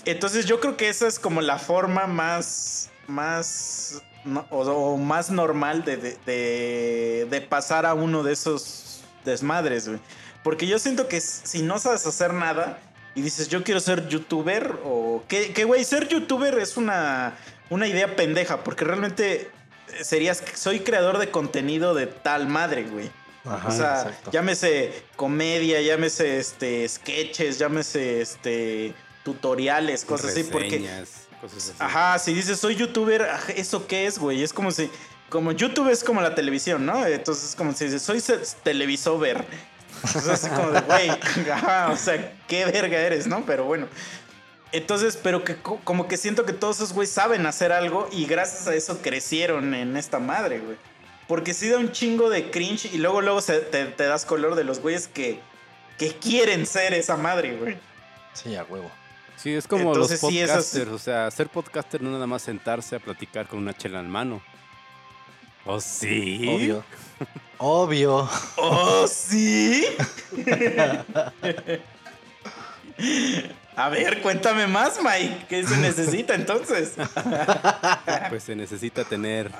Entonces yo creo que esa es como la forma más, más, o, más normal de pasar a uno de esos desmadres, güey. Porque yo siento que si no sabes hacer nada y dices yo quiero ser youtuber o que, güey, ser youtuber es una, una idea pendeja porque realmente eh, serías, soy creador de contenido de tal madre, güey. ajá, O sea, exacto. llámese comedia, llámese este sketches, llámese este tutoriales, cosas así, porque cosas así. ajá, si dices soy youtuber, ajá, eso qué es, güey? Es como si como YouTube es como la televisión, ¿no? Entonces es como si dices soy se- televisover. Entonces así como de, güey, o sea, qué verga eres, ¿no? Pero bueno. Entonces, pero que co- como que siento que todos esos güeyes saben hacer algo y gracias a eso crecieron en esta madre, güey. Porque sí da un chingo de cringe y luego luego se- te, te das color de los güeyes que, que quieren ser esa madre, güey. Sí, a huevo. Sí, es como Entonces, los sí, podcasters. O sea, ser podcaster no nada más sentarse a platicar con una chela en mano. ¿Oh, sí? Obvio. Obvio. ¡Oh, sí! A ver, cuéntame más, Mike. ¿Qué se necesita entonces? Pues se necesita tener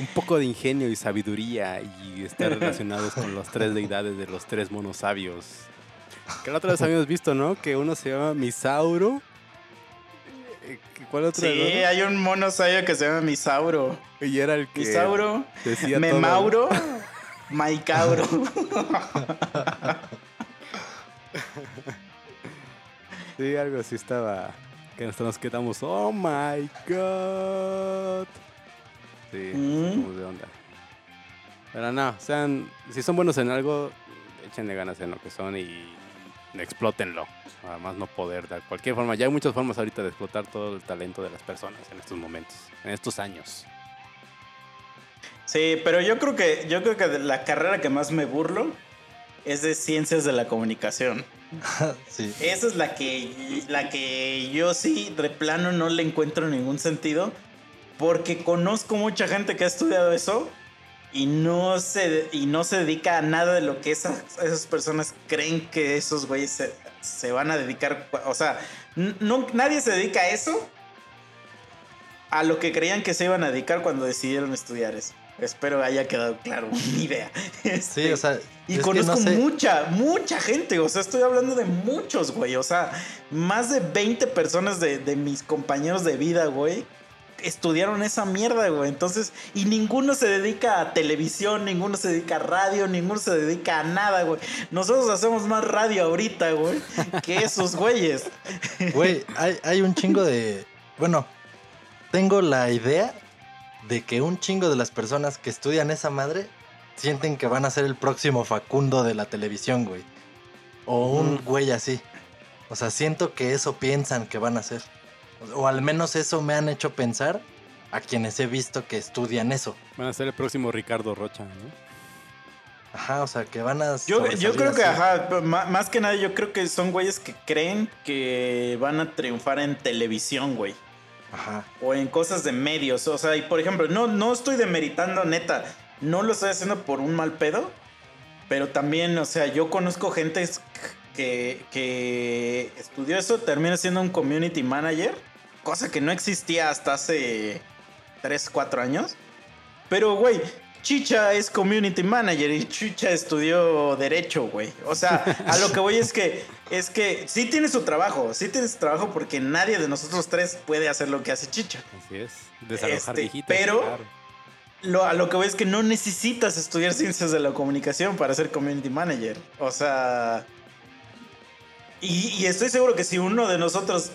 un poco de ingenio y sabiduría y estar relacionados con las tres deidades de los tres monos sabios. Que la otra vez habíamos visto, ¿no? Que uno se llama Misauro. ¿Cuál otro? Sí, hay un mono sabio que se llama Misauro. Y era el que Misauro, decía. Memauro, Maicauro. Sí, algo así estaba. Que nosotros nos quedamos, oh my god. Sí, Mm. de onda. Pero no, sean, si son buenos en algo, échenle ganas en lo que son y explótenlo. Además no poder de cualquier forma. Ya hay muchas formas ahorita de explotar todo el talento de las personas en estos momentos, en estos años. Sí, pero yo creo que yo creo que la carrera que más me burlo es de ciencias de la comunicación. sí. Esa es la que, la que yo sí, de plano, no le encuentro ningún sentido. Porque conozco mucha gente que ha estudiado eso y no se, y no se dedica a nada de lo que esas, esas personas creen que esos güeyes se, se van a dedicar. O sea, no, nadie se dedica a eso a lo que creían que se iban a dedicar cuando decidieron estudiar eso. Espero haya quedado claro mi idea. Sí, Este, o sea, y conozco no sé- mucha, mucha gente. O sea, estoy hablando de muchos, güey. O sea, más de 20 personas de, de mis compañeros de vida, güey. Estudiaron esa mierda, güey. Entonces, y ninguno se dedica a televisión, ninguno se dedica a radio, ninguno se dedica a nada, güey. Nosotros hacemos más radio ahorita, güey, que esos güeyes. Güey, hay, hay un chingo de. Bueno, tengo la idea de que un chingo de las personas que estudian esa madre sienten que van a ser el próximo Facundo de la televisión, güey. O un güey así. O sea, siento que eso piensan que van a ser. O al menos eso me han hecho pensar a quienes he visto que estudian eso. Van a ser el próximo Ricardo Rocha, ¿no? Ajá, o sea, que van a. Yo, yo creo que, ajá, más que nada, yo creo que son güeyes que creen que van a triunfar en televisión, güey. Ajá. o en cosas de medios. O sea, y por ejemplo, no, no estoy demeritando, neta. No lo estoy haciendo por un mal pedo. Pero también, o sea, yo conozco gente que, que estudió eso, termina siendo un community manager. Cosa que no existía hasta hace 3, 4 años. Pero, güey, Chicha es community manager y Chicha estudió derecho, güey. O sea, a lo que voy es que es que sí tiene su trabajo, sí tiene su trabajo porque nadie de nosotros tres puede hacer lo que hace Chicha. Así es. Desalojar Este, pero- claro. Lo, a lo que voy es que no necesitas estudiar ciencias de la comunicación para ser community manager. O sea, Y, y estoy seguro que si uno de nosotros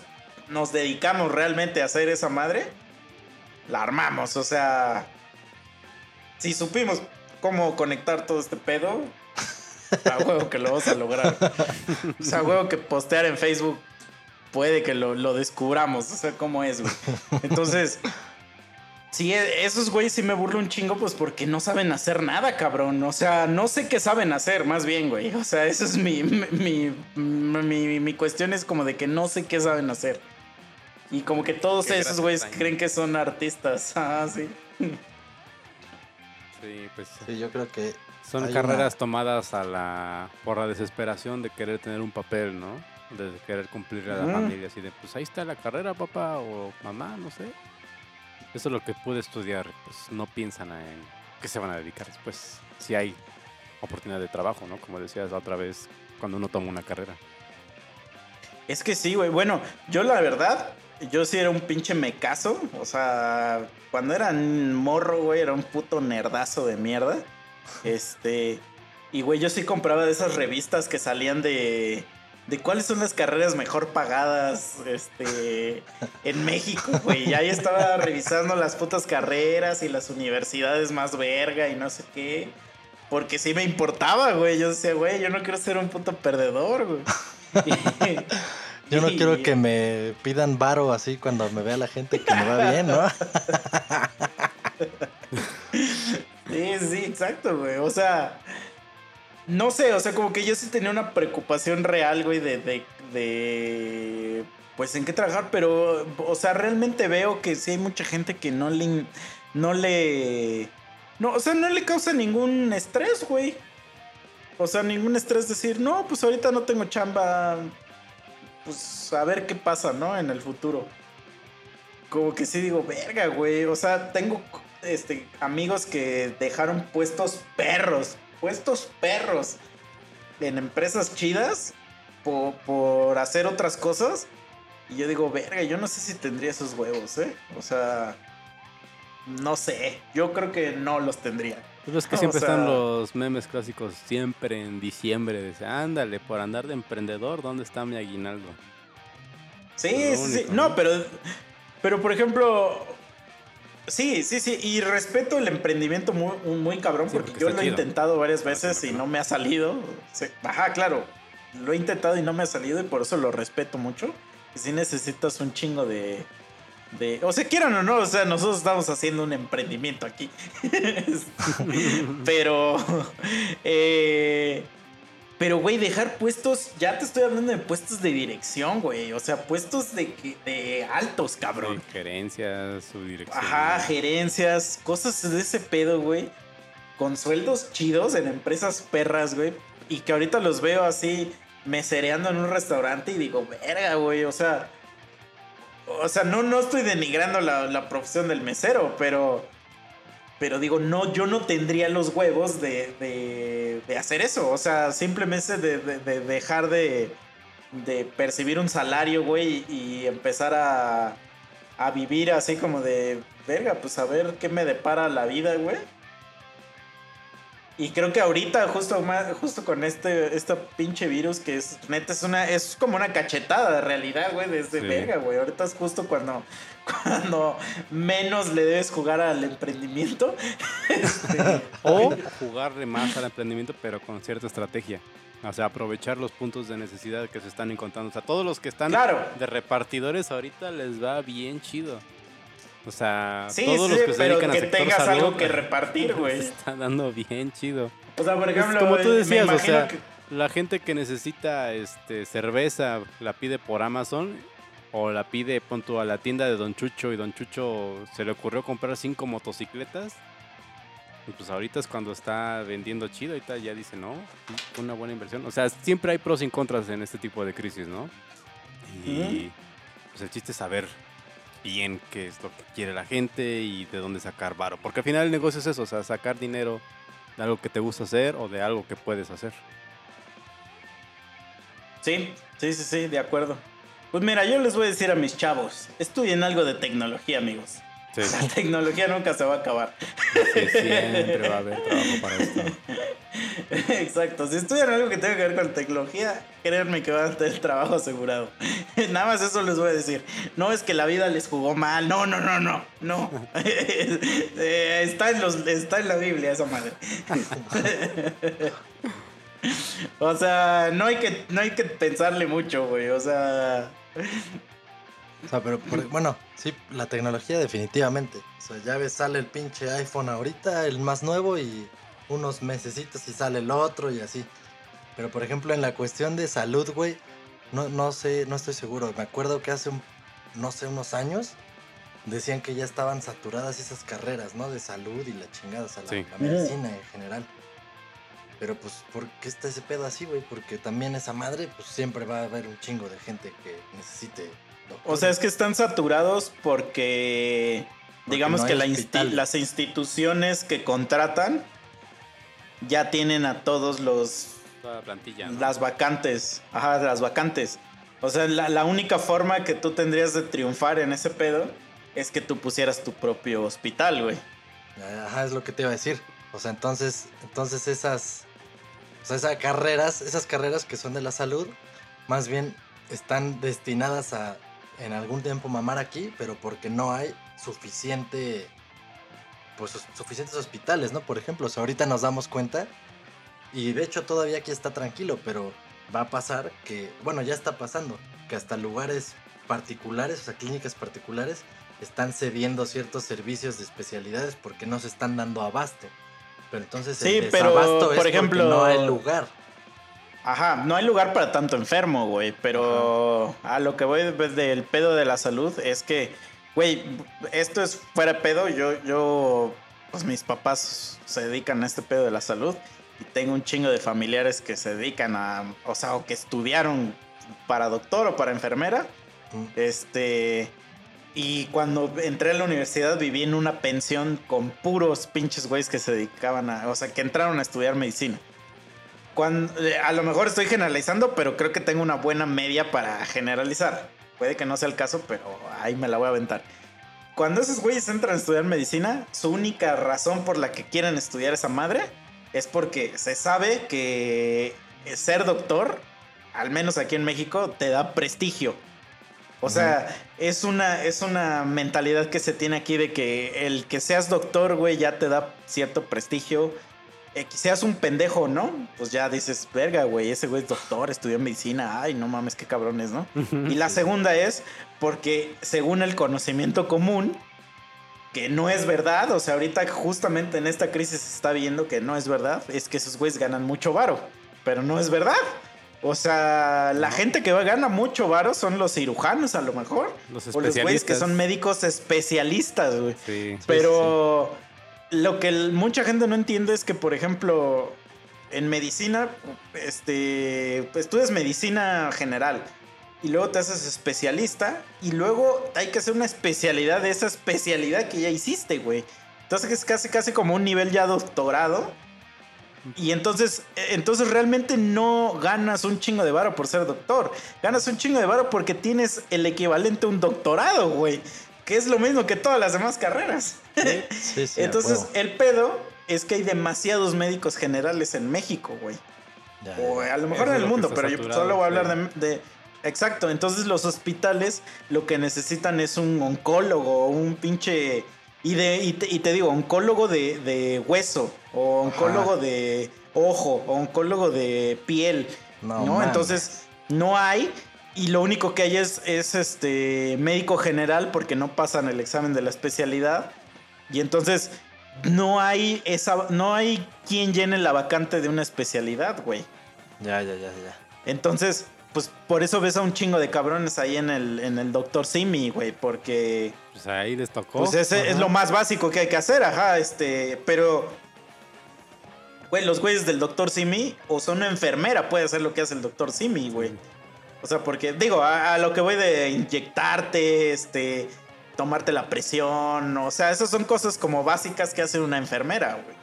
nos dedicamos realmente a hacer esa madre, la armamos. O sea, si supimos cómo conectar todo este pedo, a huevo que lo vamos a lograr. O sea, a huevo que postear en Facebook puede que lo, lo descubramos. O sea, cómo es, güey. Entonces, sí, e- esos güeyes sí me burlo un chingo, pues porque no saben hacer nada, cabrón. O sea, no sé qué saben hacer, más bien, güey. O sea, esa es mi, mi, mi, mi- mi cuestión, es como de que no sé qué saben hacer. Y como que todos Qué esos güeyes creen que son artistas. Ah, sí. Sí, pues Sí, yo creo que son carreras una- tomadas a la por la desesperación de querer tener un papel, ¿no? De querer cumplir a la familia, así de, pues ahí está la carrera, papá o mamá, no sé. Eso es lo que pude estudiar, pues no piensan en qué se van a dedicar después. Si hay oportunidad de trabajo, ¿no? Como decías la otra vez, cuando uno toma una carrera. Es que sí, güey. Bueno, yo la verdad, yo sí era un pinche mecazo. O sea, cuando era un morro, güey, era un puto nerdazo de mierda. Este. Y, güey, yo sí compraba de esas revistas que salían de. De cuáles son las carreras mejor pagadas este, en México, güey. Y ahí estaba revisando las putas carreras y las universidades más verga y no sé qué. Porque sí me importaba, güey. Yo decía, güey, yo no quiero ser un puto perdedor, güey. Yo no quiero que me pidan varo así cuando me vea la gente que me va bien, ¿no? Sí, sí, exacto, güey. O sea, no sé, o sea, como que yo sí tenía una preocupación real, güey, de, de, de, pues en qué trabajar, pero, o sea, realmente veo que sí hay mucha gente que no le, no le, no, o sea, no le causa ningún estrés, güey. O sea, ningún estrés decir, no, pues ahorita no tengo chamba, pues a ver qué pasa, ¿no? En el futuro. Como que sí digo, verga, güey. O sea, tengo este, amigos que dejaron puestos perros, puestos perros en empresas chidas po- por, hacer otras cosas. Y yo digo, verga, yo no sé si tendría esos huevos, ¿eh? O sea, no sé. Yo creo que no los tendría. Pues es que O siempre están los memes clásicos, siempre en diciembre, dice, ándale, por andar de emprendedor, ¿dónde está mi aguinaldo? Sí, Lo sí, sí. único, No, ¿no? pero, pero por ejemplo, sí, sí, sí. Y respeto el emprendimiento muy, muy cabrón Sí, porque porque yo lo he intentado varias veces y ¿no? me ha salido. Sí, Ajá, claro. Lo he intentado y no me ha salido y por eso lo respeto mucho. Y si necesitas un chingo de... de o sea, quieran o no, o sea, nosotros estamos haciendo un emprendimiento aquí. pero... eh, pero, güey, dejar puestos, ya te estoy hablando de puestos de dirección, güey. O sea, puestos de, de altos, cabrón. Gerencias, su dirección. Ajá, gerencias, cosas de ese pedo, güey. Con sueldos chidos en empresas perras, güey. Y que ahorita los veo así mesereando en un restaurante y digo, verga, güey. O sea, o sea, no, no estoy denigrando la, profesión del mesero, pero, pero digo, no, yo no tendría los huevos de, de, de hacer eso. O sea, simplemente de, de- de dejar de, de percibir un salario, güey, y empezar a, a vivir así como de, verga, pues a ver qué me depara la vida, güey. Y creo que ahorita, justo, ma- justo con este, este pinche virus, que es neta, es una, es como una cachetada de realidad, güey, desde Sí. verga, güey. Ahorita es justo cuando, cuando menos le debes jugar al emprendimiento. Este, O jugarle más al emprendimiento, pero con cierta estrategia. O sea, aprovechar los puntos de necesidad que se están encontrando. O sea, todos los que están Claro. de repartidores ahorita les va bien chido. O sea, sí, todos sí, los que se dedican a que sector tengas salud, algo que repartir, güey. está dando bien chido. O sea, por Pues, ejemplo, como tú decías, o sea, que- la gente que necesita este cerveza la pide por Amazon o la pide pon tú, a la tienda de Don Chucho y Don Chucho se le ocurrió comprar cinco motocicletas. Y pues ahorita es cuando está vendiendo chido, ahorita ya dice, no, una buena inversión. O sea, siempre hay pros y contras en este tipo de crisis, ¿no? Y pues el chiste es saber bien qué es lo que quiere la gente y de dónde sacar varo. Porque al final el negocio es eso, o sea, sacar dinero de algo que te gusta hacer o de algo que puedes hacer. Sí, sí, sí, sí, de acuerdo. Pues mira, yo les voy a decir a mis chavos, estudien algo de tecnología, amigos. Sí. La tecnología nunca se va a acabar. Sí, siempre va a haber trabajo para esto. Exacto. Si estudian algo que tenga que ver con tecnología, créanme que van a tener trabajo asegurado. Nada más eso les voy a decir. No es que la vida les jugó mal. No, no, no, no. No. Eh, está, en los, está en la Biblia esa madre. o sea, no hay que, no hay que pensarle mucho, güey. O sea. O sea, pero por- bueno, sí, la tecnología definitivamente. O sea, ya ves, sale el pinche iPhone ahorita, el más nuevo, y unos mesecitos y sale el otro y así. Pero por ejemplo, en la cuestión de salud, güey, no, no sé, no estoy seguro. Me acuerdo que hace, un- no sé, unos años, decían que ya estaban saturadas esas carreras, ¿no? De salud y la chingada, o sea, la, medicina en general. Pero pues, ¿por qué está ese pedo así, güey? Porque también esa madre, pues siempre va a haber un chingo de gente que necesite. O sea, es que están saturados porque, Porque digamos no que la insti- las instituciones que contratan ya tienen a todos los Toda la plantilla. ¿no? las vacantes, ajá, las vacantes. O sea, la, la única forma que tú tendrías de triunfar en ese pedo es que tú pusieras tu propio hospital, güey. Ajá, es lo que te iba a decir. O sea, entonces, entonces esas, o sea, esas carreras, esas carreras que son de la salud, más bien están destinadas a en algún tiempo mamar aquí, pero porque no hay suficiente, pues su- suficientes hospitales, ¿no? Por ejemplo, o sea, ahorita nos damos cuenta y de hecho todavía aquí está tranquilo, pero va a pasar que, bueno, ya está pasando, que hasta lugares particulares, o sea, clínicas particulares, están cediendo ciertos servicios de especialidades porque no se están dando abasto. Pero entonces Sí, el pero, desabasto es por porque ejemplo, no hay lugar. Ajá, no hay lugar para tanto enfermo, güey, pero a lo que voy pues, del pedo de la salud es que, güey, esto es fuera de pedo, yo, yo, pues mis papás se dedican a este pedo de la salud y tengo un chingo de familiares que se dedican a, o sea, o que estudiaron para doctor o para enfermera, Mm. este, y cuando entré a la universidad viví en una pensión con puros pinches güeyes que se dedicaban a, o sea, que entraron a estudiar medicina. Cuando, eh, a lo mejor estoy generalizando, pero creo que tengo una buena media para generalizar. Puede que no sea el caso, pero ahí me la voy a aventar. Cuando esos güeyes entran a estudiar medicina, su única razón por la que quieren estudiar esa madre es porque se sabe que ser doctor, al menos aquí en México, te da prestigio. O sea, es una, es una mentalidad que se tiene aquí de que el que seas doctor, güey, ya te da cierto prestigio. Eh, seas un pendejo, ¿no? Pues ya dices, verga, güey, ese güey es doctor, estudió medicina, ay, no mames, qué cabrones, ¿no? Y la segunda es porque según el conocimiento común, que no es verdad, o sea, ahorita justamente en esta crisis se está viendo que no es verdad, es que esos güeyes ganan mucho varo, pero no es verdad. O sea, la gente que gana mucho varo son los cirujanos a lo mejor. Los O los güeyes que especialistas. son médicos especialistas, güey. Sí. Pero lo que mucha gente no entiende es que, por ejemplo, en medicina, este, pues estudias medicina general y luego te haces especialista y luego hay que hacer una especialidad de esa especialidad que ya hiciste, güey. Entonces es casi, casi como un nivel ya doctorado. Y entonces, eh, entonces realmente no ganas un chingo de varo por ser doctor. Ganas un chingo de varo porque tienes el equivalente a un doctorado, güey. Que es lo mismo que todas las demás carreras. Sí, sí, a Entonces, el pedo es que hay demasiados médicos generales en México, güey. Ya, O a lo mejor en el mundo, pero yo saturado, solo voy a hablar de, de- Exacto, entonces los hospitales lo que necesitan es un oncólogo, un pinche... Y, de, y, te, y te digo, oncólogo de, de hueso, o oncólogo de ojo, o oncólogo de piel, No ¿no? Entonces, no hay... Y lo único que hay es, es este médico general porque no pasan el examen de la especialidad. Y entonces no hay esa no hay quien llene la vacante de una especialidad, güey. Ya, ya, ya, ya. Entonces, pues por eso ves a un chingo de cabrones ahí en el, en el Doctor Simi, güey, porque Pues ahí les tocó. pues ese es lo más básico que hay que hacer, ajá, este, pero güey, los güeyes del Doctor Simi o son una enfermera, puede hacer lo que hace el Doctor Simi, güey. O sea, porque digo, a, a lo que voy de inyectarte, este, tomarte la presión, o sea, esas son cosas como básicas que hace una enfermera, güey.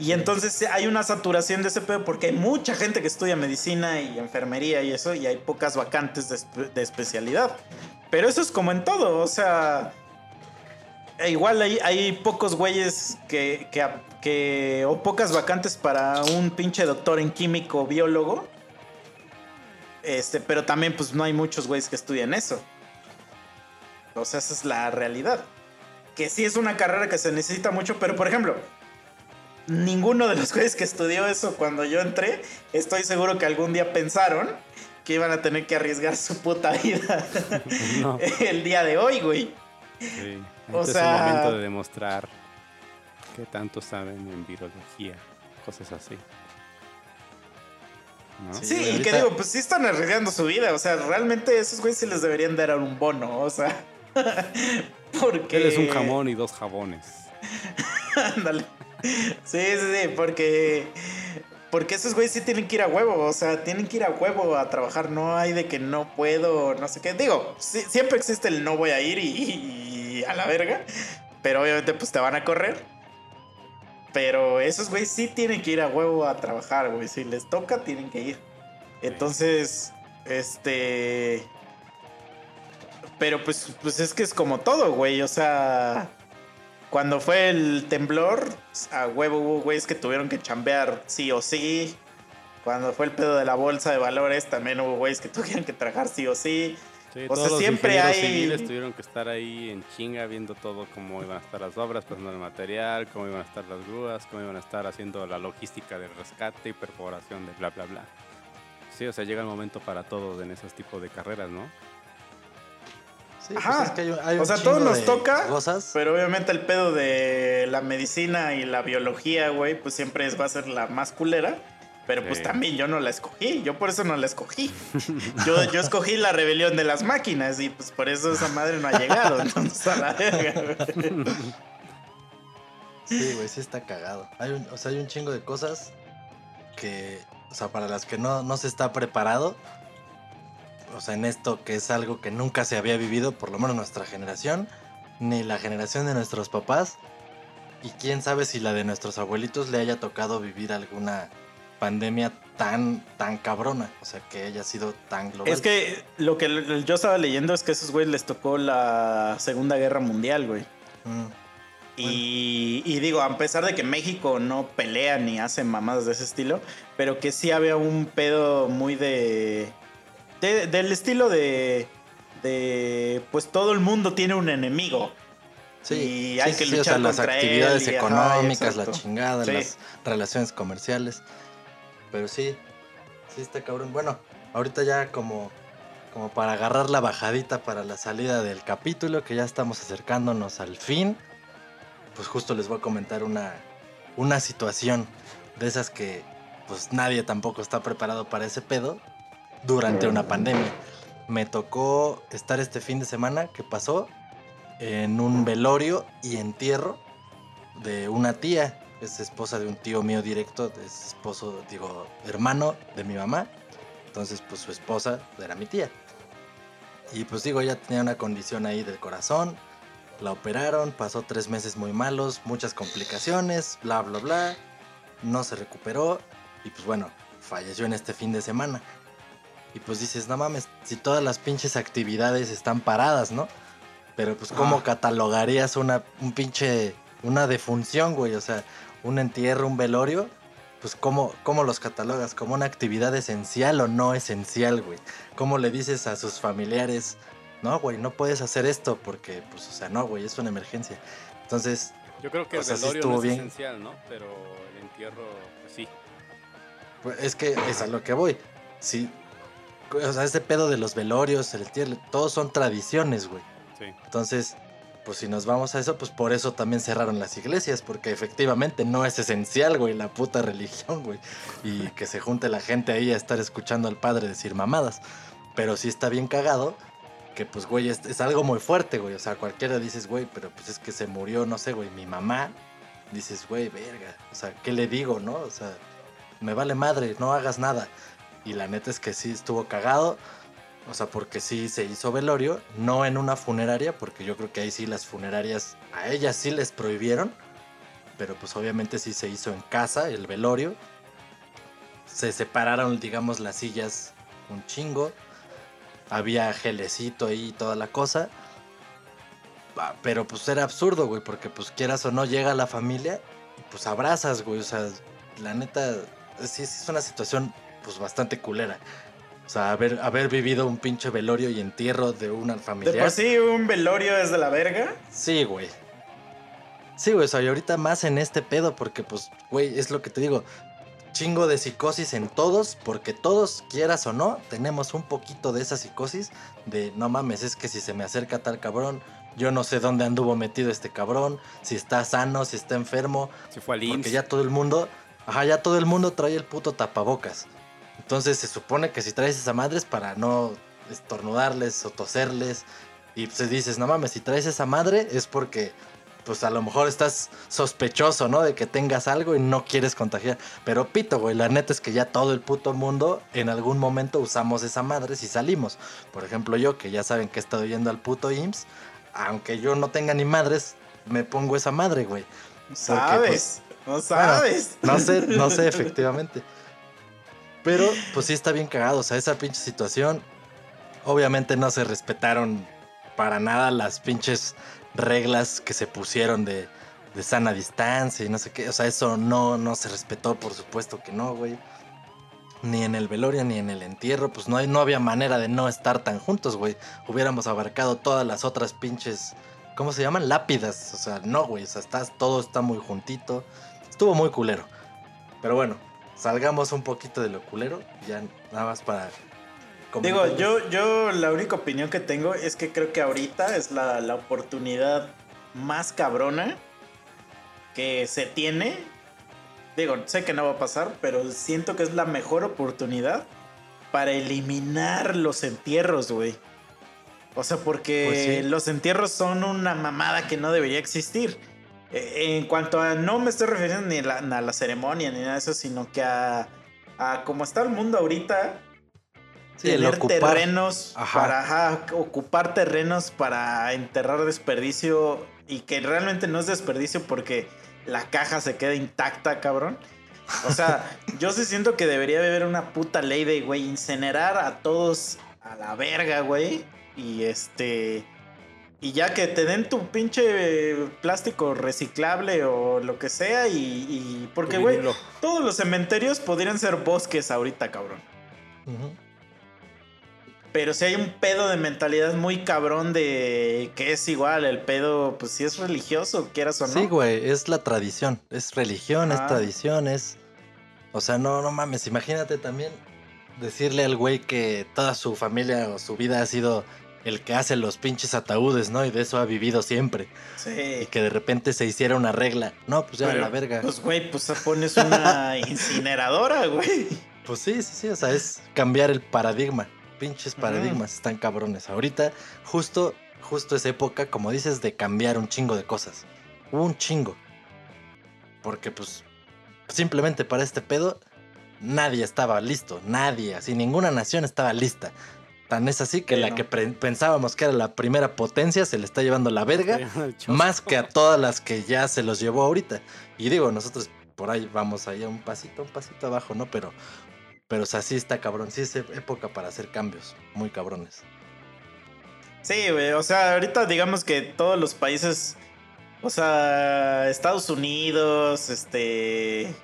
Y entonces hay una saturación de ese pedo porque hay mucha gente que estudia medicina y enfermería y eso, y hay pocas vacantes de, espe- de especialidad. Pero eso es como en todo, o sea, e igual hay, hay pocos güeyes que, que, que. o pocas vacantes para un pinche doctor en químico biólogo. Este, pero también, pues no hay muchos güeyes que estudian eso. O sea, esa es la realidad. Que sí es una carrera que se necesita mucho, pero por ejemplo, ninguno de los güeyes que estudió eso cuando yo entré, estoy seguro que algún día pensaron que iban a tener que arriesgar su puta vida No. el día de hoy, güey. Sí. O Este sea- es el momento de demostrar que tanto saben en virología, cosas así. ¿No? Sí. Y que digo, pues sí están arriesgando su vida. O sea, realmente esos güeyes sí les deberían dar un bono. O sea, porque. Él es un jamón y dos jabones. Ándale. Sí, sí, sí, porque. Porque esos güeyes sí tienen que ir a huevo, o sea, tienen que ir a huevo a trabajar, no hay de que no puedo, no sé qué. Digo, sí- siempre existe el no voy a ir y, y a la verga, pero obviamente pues te van a correr. Pero esos güeyes sí tienen que ir a huevo a trabajar, güey, si les toca tienen que ir. Entonces, este... Pero pues, pues es que es como todo, güey, o sea... Cuando fue el temblor, a huevo hubo güeyes que tuvieron que chambear sí o sí. Cuando fue el pedo de la bolsa de valores, también hubo güeyes que tuvieron que trabajar sí o sí. Sí, O todos sea, los siempre ingenieros hay- civiles tuvieron que estar ahí en chinga viendo todo cómo iban a estar las obras, pasando el material, cómo iban a estar las grúas, cómo iban a estar haciendo la logística del rescate y perforación de bla bla bla. Sí, o sea, llega el momento para todos en esos tipos de carreras, ¿no? Sí, pues Ajá. es que hay un- hay O sea, chingo todo nos toca, Cosas. Pero obviamente el pedo de la medicina y la biología, güey, pues siempre es- va a ser la más culera. Pero pues también yo no la escogí, yo por eso no la escogí. Yo, yo escogí la rebelión de las máquinas y pues por eso esa madre no ha llegado. Entonces a la verga, güey. Sí, güey, sí está cagado. Hay un, o sea, hay un chingo de cosas que, o sea, para las que no, no se está preparado. O sea, en esto que es algo que nunca se había vivido, por lo menos nuestra generación, ni la generación de nuestros papás. Y quién sabe si la de nuestros abuelitos le haya tocado vivir alguna pandemia tan, tan cabrona. O sea, que haya sido tan global. Es que lo que yo estaba leyendo es que a esos güeyes les tocó la Segunda Guerra Mundial, güey. Mm, Y, y digo, a pesar de que México no pelea ni hace mamadas de ese estilo, pero que sí había un pedo muy de. de- del estilo de. de. pues todo el mundo tiene un enemigo. Sí, y hay sí, que sí, o luchar sea, las él actividades y- ajá, económicas, la chingada, Sí. las relaciones comerciales. Pero sí, sí está cabrón. Bueno, ahorita ya como, como para agarrar la bajadita para la salida del capítulo, que ya estamos acercándonos al fin, pues justo les voy a comentar una, una situación de esas que pues nadie tampoco está preparado para ese pedo durante una pandemia. Me tocó estar este fin de semana que pasó en un velorio y entierro de una tía, es esposa de un tío mío directo, es esposo, digo, hermano de mi mamá. Entonces, pues su esposa era mi tía. Y pues digo, ella tenía una condición ahí del corazón, la operaron, pasó tres meses muy malos, muchas complicaciones, bla, bla, bla. No se recuperó y pues bueno, falleció en este fin de semana. Y pues dices, no mames, si todas las pinches actividades están paradas, ¿no? Pero pues cómo Ah. catalogarías una, un pinche, una defunción, güey, o sea, un entierro, un velorio, pues cómo, cómo los catalogas, como una actividad esencial o no esencial, güey. ¿Cómo le dices a sus familiares, no, güey, no puedes hacer esto porque, pues, o sea, no, güey, es una emergencia. Entonces, Yo creo que el sí velorio estuvo no es bien. esencial, ¿no? Pero el entierro, pues sí. Pues es que es a lo que voy. Sí. O sea, este pedo de los velorios, el entierro, todos son tradiciones, güey. Sí. Entonces, pues si nos vamos a eso, pues por eso también cerraron las iglesias, porque efectivamente no es esencial, güey, la puta religión, güey. Y que se junte la gente ahí a estar escuchando al padre decir mamadas. Pero sí está bien cagado, que pues, güey, es, es algo muy fuerte, güey. O sea, cualquiera dices, güey, pero pues es que se murió, no sé, güey, mi mamá. Dices, güey, verga. O sea, ¿qué le digo, no? O sea, me vale madre, no hagas nada. Y la neta es que sí estuvo cagado. O sea, porque sí se hizo velorio, no en una funeraria, porque yo creo que ahí sí las funerarias, a ellas sí les prohibieron, pero pues obviamente sí se hizo en casa el velorio. Se separaron, digamos, las sillas un chingo. Había gelecito ahí y toda la cosa. Ah, Pero pues era absurdo, güey, porque pues quieras o no llega la familia y pues abrazas, güey. O sea, la neta, sí, sí es una situación pues bastante culera. O sea, haber, haber vivido un pinche velorio y entierro de una De familia. por sí, un velorio es de la verga. Sí, güey. Sí, güey, o sea, y ahorita más en este pedo, porque pues, güey, es lo que te digo. Chingo de psicosis en todos, porque todos, quieras o no, tenemos un poquito de esa psicosis de no mames, es que si se me acerca tal cabrón, yo no sé dónde anduvo metido este cabrón, si está sano, si está enfermo, Se fue al porque ya todo el mundo, ajá, ya todo el mundo trae el puto tapabocas. Entonces se supone que si traes esa madre es para no estornudarles o toserles. Y pues dices, no mames, si traes esa madre es porque pues a lo mejor estás sospechoso, ¿no? De que tengas algo y no quieres contagiar. Pero pito, güey, la neta es que ya todo el puto mundo en algún momento usamos esa madre si salimos. Por ejemplo, yo que ya saben que he estado yendo al puto IMSS, aunque yo no tenga ni madres, me pongo esa madre, güey. Sabes. No sabes. No sé, no sé, efectivamente. Pero, pues sí está bien cagado. O sea, esa pinche situación. Obviamente no se respetaron para nada las pinches reglas que se pusieron de, de sana distancia y no sé qué. O sea, eso no, no se respetó, por supuesto que no, güey. Ni en el velorio ni en el entierro. Pues no, hay, no había manera de no estar tan juntos, güey. Hubiéramos abarcado todas las otras pinches. ¿Cómo se llaman? Lápidas. O sea, no, güey. O sea, estás, todo está muy juntito. Estuvo muy culero. Pero bueno, salgamos un poquito de lo culero. Ya nada más para. Digo, yo, yo la única opinión que tengo es que creo que ahorita es la, la oportunidad más cabrona que se tiene. Digo, sé que no va a pasar, pero siento que es la mejor oportunidad para eliminar los entierros, güey. O sea, porque Pues sí. los entierros son una mamada que no debería existir. Eh, En cuanto a, no me estoy refiriendo ni la- a la ceremonia ni nada de eso, sino que a, a cómo está el mundo ahorita, Sí, tener ocupar. terrenos Ajá. para ajá, ocupar terrenos para enterrar desperdicio y que realmente no es desperdicio porque la caja se queda intacta, cabrón. O sea, yo sí siento que debería haber una puta ley de, güey, incinerar a todos a la verga, güey. Y este. Y ya que te den tu pinche plástico reciclable o lo que sea. Y. y- porque, güey, todos los cementerios podrían ser bosques ahorita, cabrón. Pero si hay un pedo de mentalidad muy cabrón de que es igual, el pedo, pues si es religioso, quieras o no. Sí, güey, es la tradición. Es religión, es Ah. tradición, es. O sea, no, no mames, imagínate también decirle al güey que toda su familia o su vida ha sido el que hace los pinches ataúdes, ¿no? Y de eso ha vivido siempre. Y Sí. que de repente se hiciera una regla. No, pues ya Pero, la verga. Pues, güey, pues pones una incineradora, güey. Pues sí, sí, sí, o sea, es cambiar el paradigma. Pinches paradigmas están cabrones. Ahorita, justo, justo es época, como dices, de cambiar un chingo de cosas. Un chingo. Porque, pues, simplemente para este pedo, nadie estaba listo. Nadie, así, ninguna nación estaba lista. Tan es así que Sí, la no. que pensábamos que era la primera potencia se le está llevando la verga más que a todas las que ya se los llevó ahorita. Y digo, nosotros por ahí vamos allá un pasito, un pasito abajo, ¿no? Pero, pero o sea, sí está cabrón, sí es e- época para hacer cambios, muy cabrones. Sí, güey, o sea, ahorita digamos que todos los países, o sea, Estados Unidos, este,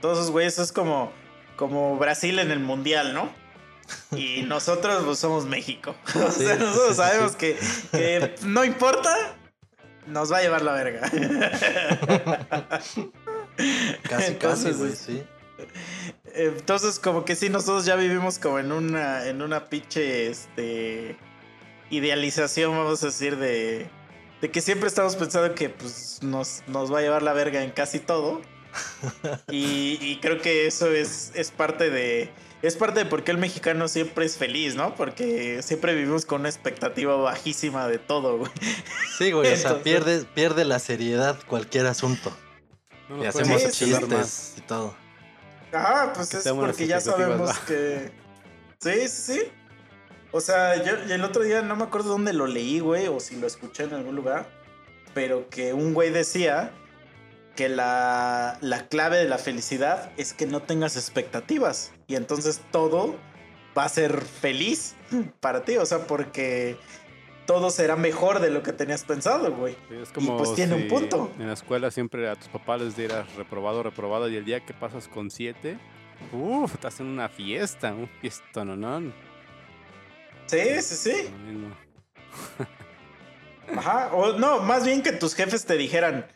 todos esos güeyes es como, como Brasil en el mundial, ¿no? Y nosotros pues, somos México. O sea, sí, nosotros sabemos sí. Que, que no importa, nos va a llevar la verga. Casi, casi, güey, sí. Entonces, como que sí, nosotros ya vivimos como en una, en una pinche, este, idealización, vamos a decir, de, de que siempre estamos pensando que, pues, nos, nos va a llevar la verga en casi todo. Y, y creo que eso es, es parte de, es parte de por qué el mexicano siempre es feliz, ¿no? Porque siempre vivimos con una expectativa bajísima de todo, güey. Sí, güey, o sea, Entonces- pierde, pierde la seriedad cualquier asunto. No Y hacemos podemos sí, chistes y todo. Ajá, pues Que es porque ya sabemos que. Sí, sí, sí. O sea, yo y el otro día no me acuerdo dónde lo leí, güey, o si lo escuché en algún lugar. Pero que un güey decía que la, la clave de la felicidad es que no tengas expectativas. Y entonces todo va a ser feliz para ti. O sea, porque todo será mejor de lo que tenías pensado, güey. Sí, es como pues tiene un punto. En la escuela siempre a tus papás les dirás reprobado, reprobado, y el día que pasas con siete, uff, te hacen una fiesta, un no. Sí, sí, sí. Ajá. O no, más bien que tus jefes te dijeran,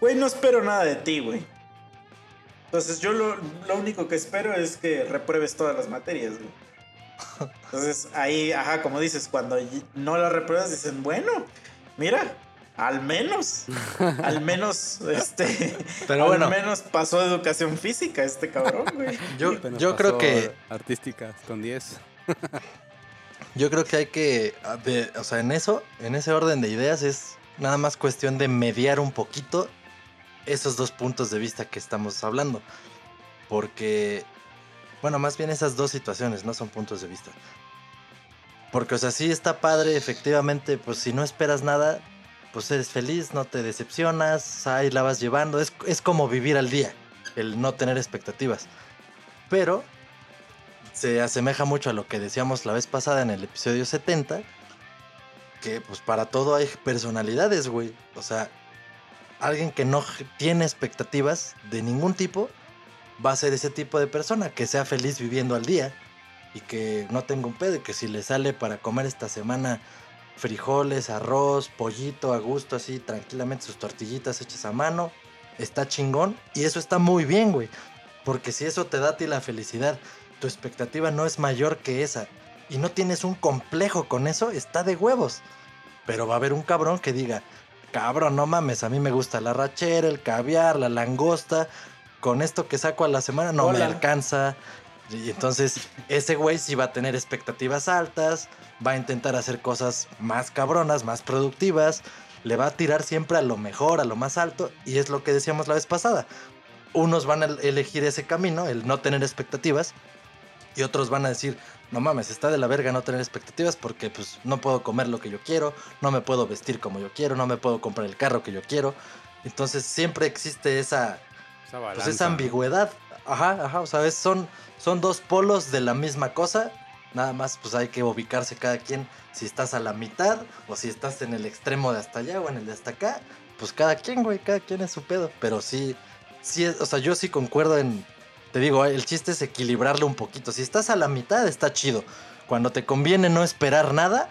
güey, no espero nada de ti, güey. Entonces yo lo, lo único que espero es que repruebes todas las materias, güey. Entonces ahí, ajá, como dices, cuando no las repruebas, dicen, bueno, mira, al menos, al menos, este, Pero al bueno. menos pasó educación física este cabrón, güey. Yo, yo creo que Artísticas con 10. yo creo que hay que, o sea, en eso, en ese orden de ideas es nada más cuestión de mediar un poquito esos dos puntos de vista que estamos hablando. Porque, bueno, más bien esas dos situaciones, no son puntos de vista. Porque, o sea, sí está padre, efectivamente, pues si no esperas nada, pues eres feliz, no te decepcionas, ahí la vas llevando. Es, es como vivir al día, el no tener expectativas. Pero se asemeja mucho a lo que decíamos la vez pasada en el episodio 70, que pues para todo hay personalidades, güey. O sea, alguien que no tiene expectativas de ningún tipo va a ser ese tipo de persona que sea feliz viviendo al día y que no tenga un pedo y que si le sale para comer esta semana frijoles, arroz, pollito a gusto así tranquilamente sus tortillitas hechas a mano, está chingón y eso está muy bien, güey. Porque si eso te da a ti la felicidad, tu expectativa no es mayor que esa y no tienes un complejo con eso, está de huevos. Pero va a haber un cabrón que diga, cabrón, no mames, a mí me gusta la rachera, el caviar, la langosta, con esto que saco a la semana no me alcanza. Y entonces ese güey sí va a tener expectativas altas, va a intentar hacer cosas más cabronas, más productivas, le va a tirar siempre a lo mejor, a lo más alto, y es lo que decíamos la vez pasada. Unos van a elegir ese camino, el no tener expectativas, y otros van a decir, no mames, está de la verga no tener expectativas porque pues no puedo comer lo que yo quiero, no me puedo vestir como yo quiero, no me puedo comprar el carro que yo quiero. Entonces siempre existe esa, Esa pues ambigüedad. Ajá, ajá, o sea, es- son, son dos polos de la misma cosa. Nada más pues hay que ubicarse cada quien si estás a la mitad o si estás en el extremo de hasta allá o en el de hasta acá. Pues cada quien, güey, cada quien es su pedo. Pero sí, sí, o sea, yo sí concuerdo en, te digo, el chiste es equilibrarlo un poquito. Si estás a la mitad está chido. Cuando te conviene no esperar nada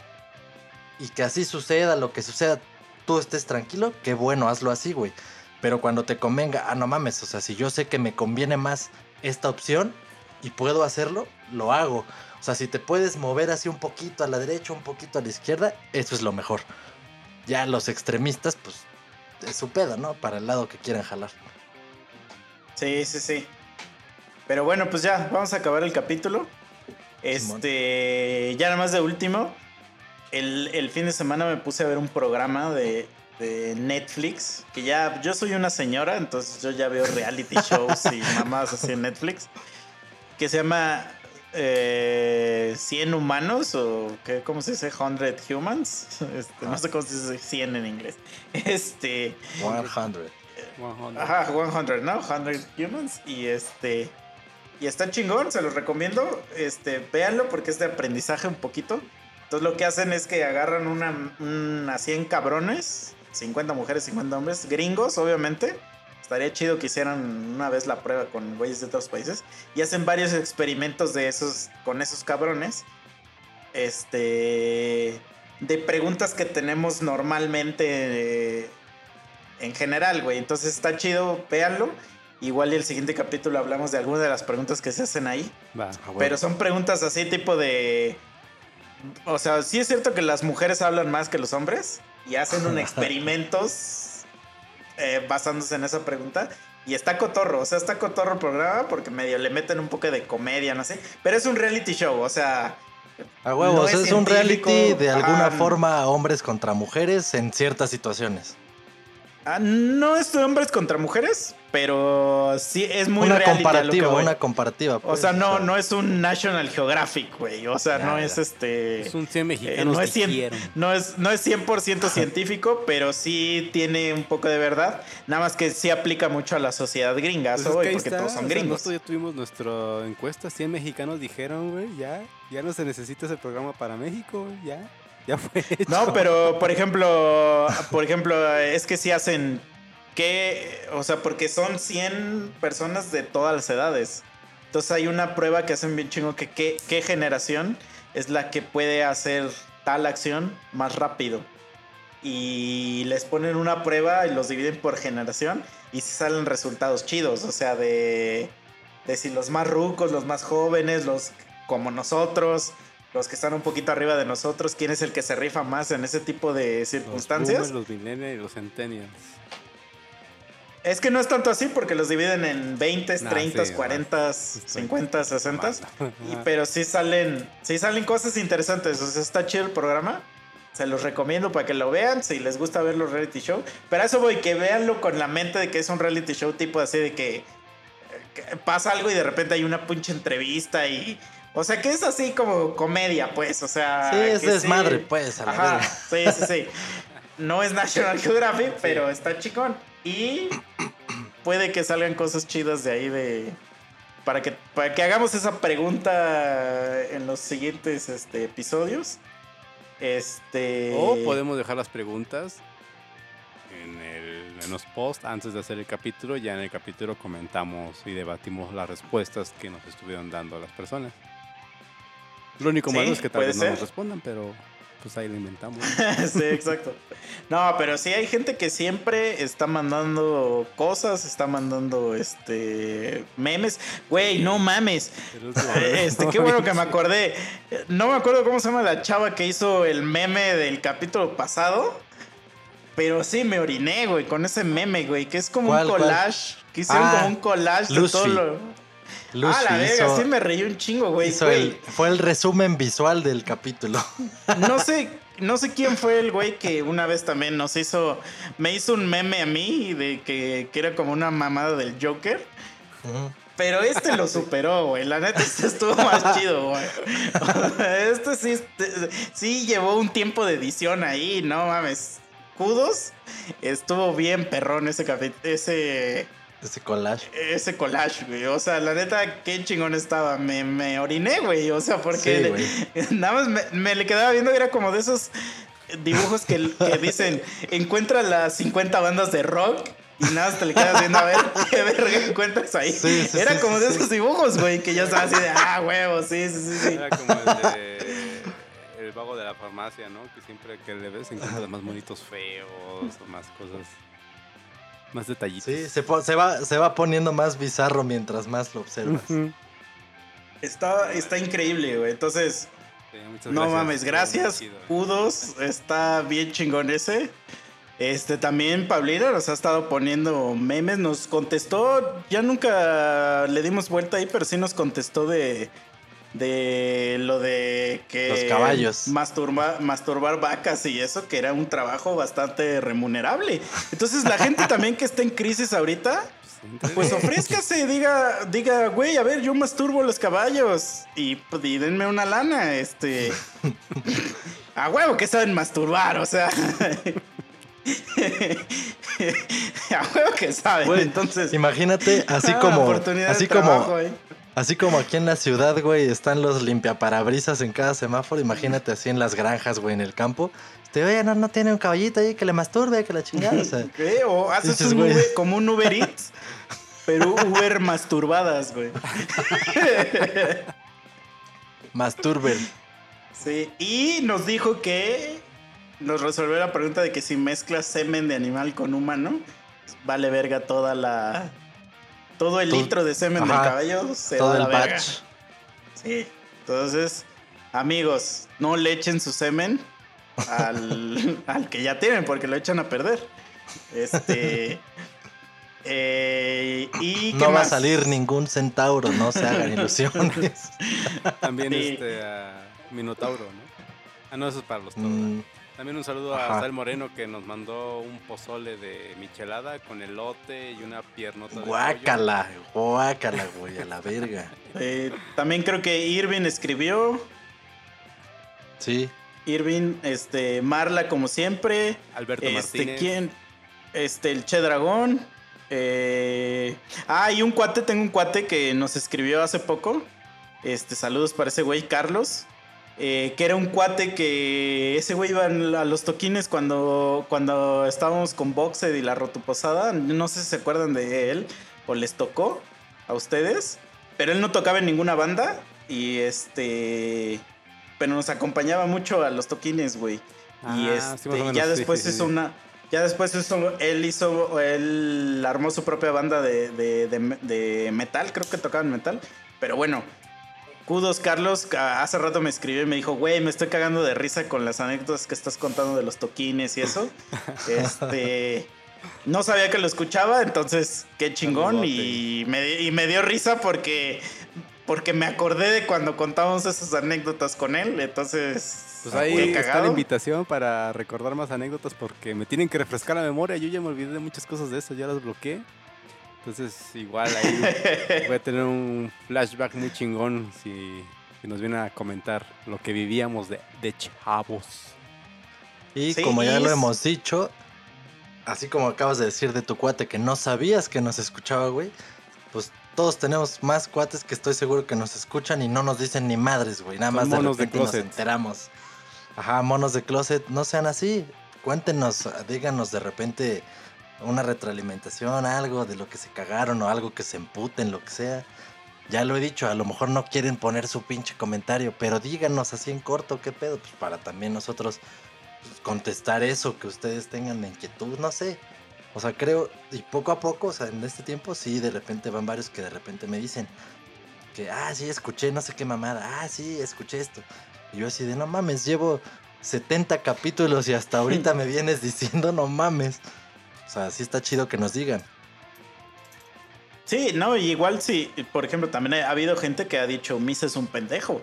y que así suceda lo que suceda, tú estés tranquilo, qué bueno, hazlo así, güey. Pero cuando te convenga, ah, no mames, o sea, si yo sé que me conviene más esta opción y puedo hacerlo, lo hago. O sea, si te puedes mover así un poquito a la derecha, un poquito a la izquierda, eso es lo mejor. Ya los extremistas, pues, es su pedo, ¿no? Para el lado que quieran jalar. Sí, sí, sí. Pero bueno, pues ya, vamos a acabar el capítulo. Este, ya nada más de último. El, el fin de semana me puse a ver un programa de, de Netflix. Que ya, yo soy una señora, entonces yo ya veo reality shows y mamás así en Netflix. Que se llama eh, 100 humanos o ¿qué, ¿cómo se dice? 100 humans. Este, no sé cómo se dice 100 en inglés. Este. 100. 100. Ajá, 100, ¿no? 100 humans. Y este. Y está chingón, se los recomiendo. Este, véanlo porque es de aprendizaje un poquito. Entonces lo que hacen es que agarran una, una 100 cabrones, 50 mujeres, 50 hombres, gringos, obviamente. Estaría chido que hicieran una vez la prueba con güeyes de otros países. Y hacen varios experimentos de esos, con esos cabrones. Este. De preguntas que tenemos normalmente. eh, en general, güey. Entonces está chido, véanlo. Igual y el siguiente capítulo hablamos de algunas de las preguntas que se hacen ahí. Va. Pero son preguntas así tipo de... O sea, sí es cierto que las mujeres hablan más que los hombres y hacen un experimentos eh, basándose en esa pregunta. Y está cotorro, o sea, está cotorro el programa porque medio le meten un poco de comedia, no sé. Pero es un reality show, o sea... A huevos, No es, es un reality de alguna forma hombres contra mujeres en ciertas situaciones. Ah, no es de hombres contra mujeres, pero sí es muy una comparativa, una comparativa. O pues, sea, no, o sea, no es un National Geographic, güey. O sea, Ya, no ya. es este... Es un 100 Eh, mexicanos no, es cien- dijeron. no, es, no es 100% científico, pero sí tiene un poco de verdad. Nada más que sí aplica mucho a la sociedad gringa, Pues ahí porque está, todos son o sea, gringos. nosotros ya tuvimos nuestra encuesta, 100 mexicanos dijeron, güey, ya, ya no se necesita ese programa para México, güey, ya. Ya fue. hecho. No, pero por ejemplo, por ejemplo, es que si hacen que, o sea, porque son 100 personas de todas las edades. Entonces hay una prueba que hacen bien chingo que qué, qué generación es la que puede hacer tal acción más rápido. Y les ponen una prueba y los dividen por generación y salen resultados chidos, o sea, de, de si los más rucos, los más jóvenes, los como nosotros, los que están un poquito arriba de nosotros, quién es el que se rifa más en ese tipo de Los circunstancias. boomers, los millennials y los centennials. Es que no es tanto así porque los dividen en 20, Nah, 30, sí, 40, 50, 60. Más. Y, pero sí salen, sí salen cosas interesantes. O sea, está chido el programa. Se los recomiendo para que lo vean si les gusta ver los reality show. Pero a eso voy, que veanlo con la mente de que es un reality show tipo así de que, que pasa algo y de repente hay una pinche entrevista y... O sea, que es así como comedia, pues. O sea... Sí, es desmadre, pues, a la Ajá, sí, sí, sí. No es National Geographic, pero está chicón. Y puede que salgan cosas chidas de ahí de... Para que, para que hagamos esa pregunta en los siguientes este, episodios. Este... O podemos dejar las preguntas en, el- en los posts antes de hacer el capítulo. Ya en el capítulo comentamos y debatimos las respuestas que nos estuvieron dando las personas. Lo único Sí, malo es que tal vez no ser. nos respondan, pero pues ahí lo inventamos. sí, exacto. No, pero sí hay gente que siempre está mandando cosas, está mandando este memes. Güey, no mames. Este, qué bueno que me acordé. No me acuerdo cómo se llama la chava que hizo el meme del capítulo pasado. Pero sí, me oriné, güey, con ese meme, güey, que es como ¿Cuál, un cuál? collage. Que hicieron Ah, como un collage de todo lo. Lucy ah, la verga, sí me reí un chingo, güey. fue el resumen visual del capítulo. No sé, no sé quién fue el güey que una vez también nos hizo. Me hizo un meme a mí de que, que era como una mamada del Joker. Pero este lo superó, güey. La neta, este estuvo más chido, güey. Este sí, este- sí llevó un tiempo de edición ahí, no mames. Kudos. Estuvo bien perrón ese capítulo, ese, Ese collage. ese collage, güey. O sea, la neta, qué chingón estaba. Me, me oriné, güey. O sea, porque Sí, le- güey. nada más me, me le quedaba viendo, era como de esos dibujos que, que dicen, encuentra las 50 bandas de rock. Y nada más te le quedas viendo a ver qué verga encuentras ahí. Sí, sí, era sí, como sí, de sí. esos dibujos, güey, que ya estaba así de, ah, huevo, sí, sí, sí, sí. Era como el de el vago de la farmacia, ¿no? Que siempre que le ves encuentras más monitos feos o más cosas, más detallitos. Sí, se, va, se va poniendo más bizarro mientras más lo observas. Está, está increíble, güey. Entonces, Sí, no mames, gracias. Kudos, está bien chingón ese. Este también Pablina nos ha estado poniendo memes, nos contestó, ya nunca le dimos vuelta ahí, pero sí nos contestó de de lo de que Los caballos. masturba- masturbar vacas y eso que era un trabajo bastante remunerable. Entonces la gente también que está en crisis ahorita, Pues, pues ofrézcase, diga, diga, güey, a ver, yo masturbo los caballos y, pues, y denme una lana, este. A huevo que saben masturbar, o sea. a huevo que saben, Güey, entonces. Imagínate, así ah, como, oportunidad así de trabajo como, ahí. Así como aquí en la ciudad, güey, están los limpiaparabrisas en cada semáforo. Imagínate así en las granjas, güey, en el campo. Este, oye, no, no tiene un caballito ahí que le masturbe, que la chingada. O sea, ¿Qué? O haces Dices, un güey. Uber- como un Uber Eats, pero Uber masturbadas, güey. masturber. Sí, y nos dijo que nos resolvió la pregunta de que si mezclas semen de animal con humano, vale verga toda la. Todo el Todo- litro de semen del caballo se Todo va a el la verga. batch. Sí. Entonces, amigos, no le echen su semen al, al que ya tienen, porque lo echan a perder. Este. eh, y ¿qué No va a salir ningún centauro, no se hagan ilusiones. También Sí. este Minotauro, ¿no? Ah, no, eso es para los toros. Mm, También un saludo a. Sal Moreno que nos mandó un pozole de michelada con elote y una piernota de pollo. guácala, guácala, güey, a la verga. Eh, también creo que Irving escribió. Sí, Irving, este, Marla como siempre. Alberto Este, Martínez. ¿quién? Este, el Che Dragón. Eh, ah, y un cuate, tengo un cuate que nos escribió hace poco. Este, saludos para ese güey, Carlos. Eh, que era un cuate que ese güey iba a los toquines cuando, cuando estábamos con Boxed y la rotuposada. No sé si se acuerdan de él o les tocó a ustedes, pero él no tocaba en ninguna banda y este, pero nos acompañaba mucho a los toquines, güey. y Ah, sí, este, menos, ya después sí, hizo sí. una, ya después hizo, él hizo, él armó su propia banda de, de, de- de metal, creo que tocaban metal, pero bueno. Kudos, Carlos. ca- Hace rato me escribió y me dijo, güey, me estoy cagando de risa con las anécdotas que estás contando de los toquines y eso. este. No sabía que lo escuchaba, entonces qué chingón. Y me, y me dio risa porque, porque me acordé de cuando contábamos esas anécdotas con él. Entonces, Pues ahí está la invitación para recordar más anécdotas porque me tienen que refrescar la memoria. Yo ya me olvidé de muchas cosas de eso, ya las bloqueé. Entonces, igual ahí voy a tener un flashback muy chingón si, si nos viene a comentar lo que vivíamos de, de chavos. Y Sí, como ya lo hemos dicho, así como acabas de decir de tu cuate que no sabías que nos escuchaba, güey, pues todos tenemos más cuates que estoy seguro que nos escuchan y no nos dicen ni madres, güey. Nada Son más de monos de repente nos closet. enteramos. Ajá, monos de closet, no sean así. Cuéntenos, díganos de repente una retroalimentación, algo de lo que se cagaron o algo que se emputen, lo que sea. Ya lo he dicho, a lo mejor no quieren poner su pinche comentario, pero díganos así en corto, ¿qué pedo? Pues para también nosotros pues, contestar eso, que ustedes tengan la inquietud, no sé. O sea, creo, y poco a poco, o sea, en este tiempo sí, de repente van varios que de repente me dicen que, ah, sí, escuché no sé qué mamada, ah, sí, escuché esto. Y yo así de, no mames, llevo 70 capítulos y hasta ahorita me vienes diciendo, no mames. O sea, sí está chido que nos digan. Sí, no, y igual sí, por ejemplo, también ha habido gente que ha dicho, Misa es un pendejo.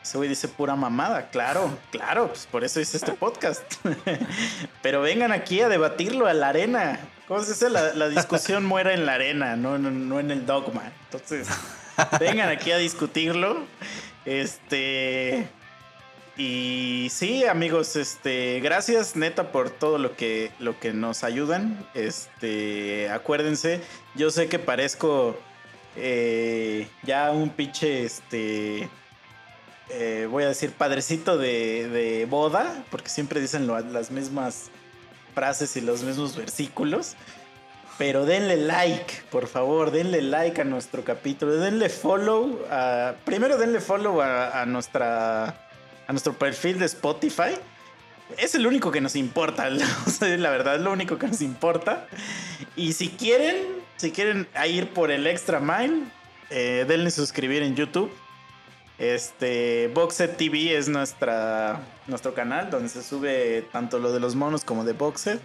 Ese güey dice pura mamada, claro, claro, pues por eso hice este podcast. Pero vengan aquí a debatirlo a la arena. ¿Cómo se dice? La, la discusión muera en la arena, no, no, no en el dogma. Entonces, vengan aquí a discutirlo. Este. Y sí, amigos, este, gracias neta por todo lo que, lo que nos ayudan. Este, acuérdense, yo sé que parezco eh, ya un pinche, este, eh, voy a decir padrecito de, de boda, porque siempre dicen las mismas frases y los mismos versículos. Pero denle like, por favor, denle like a nuestro capítulo, denle follow, a- primero denle follow a nuestra a nuestro perfil de Spotify. Es el único que nos importa, la verdad es lo único que nos importa. Y si quieren, si quieren ir por el extra mile, eh, denle suscribir en YouTube. Este Boxed TV es nuestra, nuestro canal donde se sube tanto lo de los monos como de Boxed.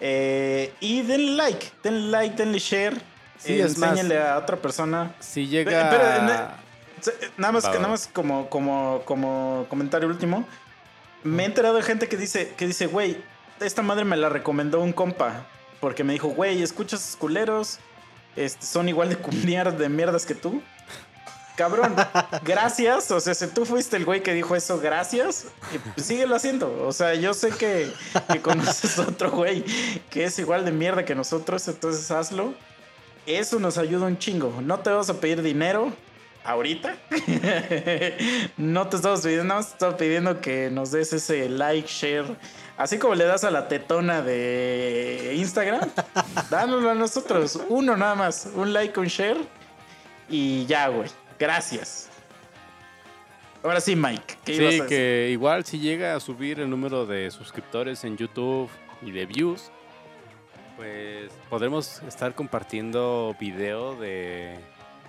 Eh, y denle like, denle like, denle share. Sí, eh, es más- a otra persona. Si llega... Pero, Nada más, que, nada más como, como, como comentario último. Me he enterado de gente que dice, que dice, güey, esta madre me la recomendó un compa. Porque me dijo, güey, escuchas culeros. Este, son igual de culiar de mierdas que tú. Cabrón, gracias. O sea, si tú fuiste el güey que dijo eso, gracias. Síguelo haciendo. O sea, yo sé que, que conoces otro güey que es igual de mierda que nosotros. Entonces hazlo. Eso nos ayuda un chingo. No te vas a pedir dinero ahorita. no te estamos pidiendo, nada más te estamos pidiendo que nos des ese like, share. Así como le das a la tetona de Instagram, dánoslo a nosotros. Uno nada más. Un like, un share. Y ya, güey. Gracias. Ahora sí, Mike. ¿qué ibas Sí, a decir? que igual si llega a subir el número de suscriptores en YouTube y de views, pues podremos estar compartiendo video de,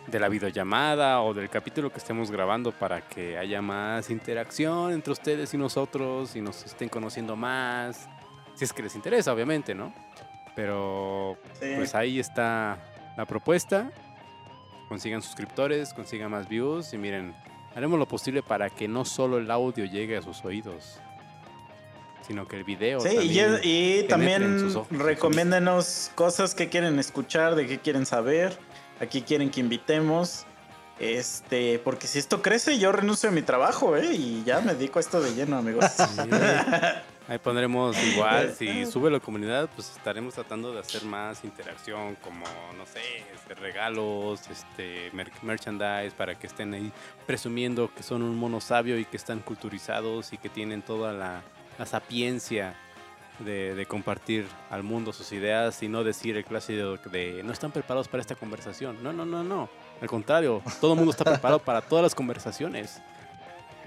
de la videollamada o del capítulo que estemos grabando para que haya más interacción entre ustedes y nosotros y nos estén conociendo más. Si es que les interesa, obviamente, ¿no? Pero Sí. pues ahí está la propuesta. Consigan suscriptores, consigan más views y miren, haremos lo posible para que no solo el audio llegue a sus oídos, sino que el video Sí, y, también. y también en sus recomiéndenos cosas que quieren escuchar, de qué quieren saber, a qué quieren que invitemos. Este, porque si esto crece, yo renuncio a mi trabajo, ¿eh? Y ya me dedico a esto de lleno, amigos. Sí. Ahí pondremos igual, si sube la comunidad, pues estaremos tratando de hacer más interacción, como, no sé, este, regalos, este, mer- merchandise, para que estén ahí presumiendo que son un mono sabio y que están culturizados y que tienen toda la, la sapiencia de, de compartir al mundo sus ideas y no decir el clásico de no están preparados para esta conversación. No, no, no, no. Al contrario, todo el mundo está preparado para todas las conversaciones.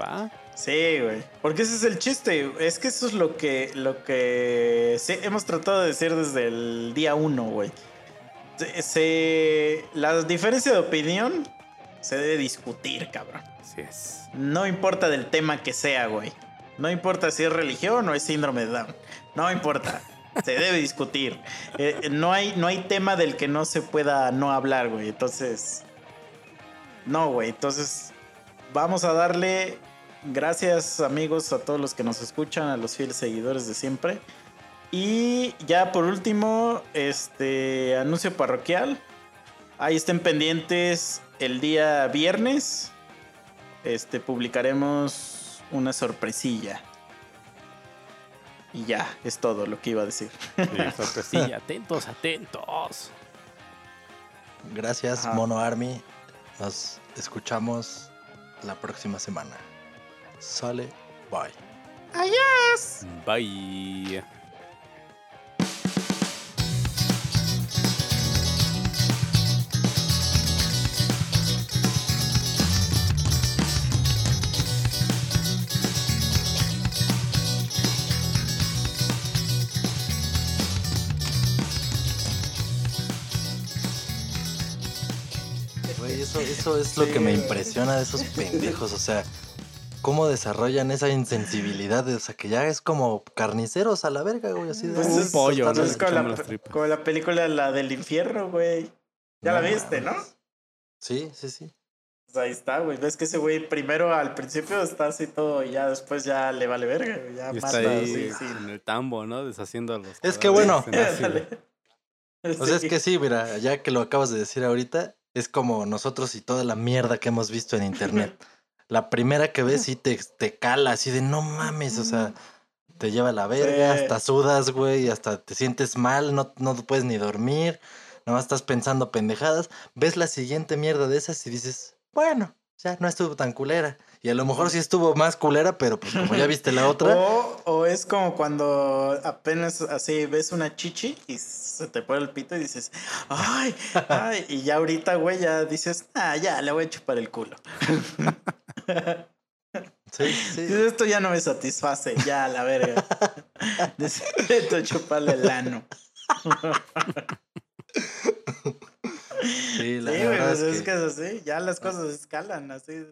¿Va? Sí, güey. Porque ese es el chiste. Es que eso es lo que, lo que hemos tratado de decir desde el día uno, güey. Se, se- la diferencia de opinión se debe discutir, cabrón. Así es. No importa del tema que sea, güey. No importa si es religión o es síndrome de Down. No importa. Se debe discutir. Eh, no, hay, no hay tema del que no se pueda no hablar, güey. Entonces. No, güey. Entonces. Vamos a darle. Gracias, amigos, a todos los que nos escuchan, a los fieles seguidores de siempre. Y ya por último, este anuncio parroquial. Ahí estén pendientes el día viernes este, publicaremos una sorpresilla. Y ya, es todo lo que iba a decir. Sí, sorpresilla. Atentos, atentos. Gracias, Ajá. Mono Army. Nos escuchamos la próxima semana. Sale, bye. Bye. Eso, es lo que me impresiona de esos pendejos. O sea, cómo desarrollan esa insensibilidad. de- O sea, que ya es como carniceros a la verga, güey. Así de. Pues un es- pollo, pues ¿no? es como, la, como película la del infierno, güey. Ya la viste, ¿no? Sí, sí, sí. Pues ahí está, güey. Ves que ese güey primero al principio está así todo y ya después ya le vale verga, güey. Ya Y está mata ahí así, sí. en el tambo, ¿no? Deshaciendo a los. Es que bueno. O sea, es que sí, mira, ya que lo acabas de decir ahorita, es como nosotros y toda la mierda que hemos visto en internet. La primera que ves sí te, te cala así de no mames, o sea, te lleva a la verga, Sí. hasta sudas, güey, hasta te sientes mal, no, no puedes ni dormir, nomás estás pensando pendejadas. Ves la siguiente mierda de esas y dices, bueno, ya no estuvo tan culera. Y a lo mejor sí estuvo más culera, pero pues como ya viste la otra, O, o es como cuando apenas así ves una chichi y se te pone el pito y dices, ay, ay, y ya ahorita, güey, ya dices, ah, ya, le voy a chupar el culo. sí, sí. Dices, Esto ya no me satisface, ya, la verga. Necesito chuparle el ano. Sí, la Sí, verdad pues es es que- que es así, ya las cosas escalan, así.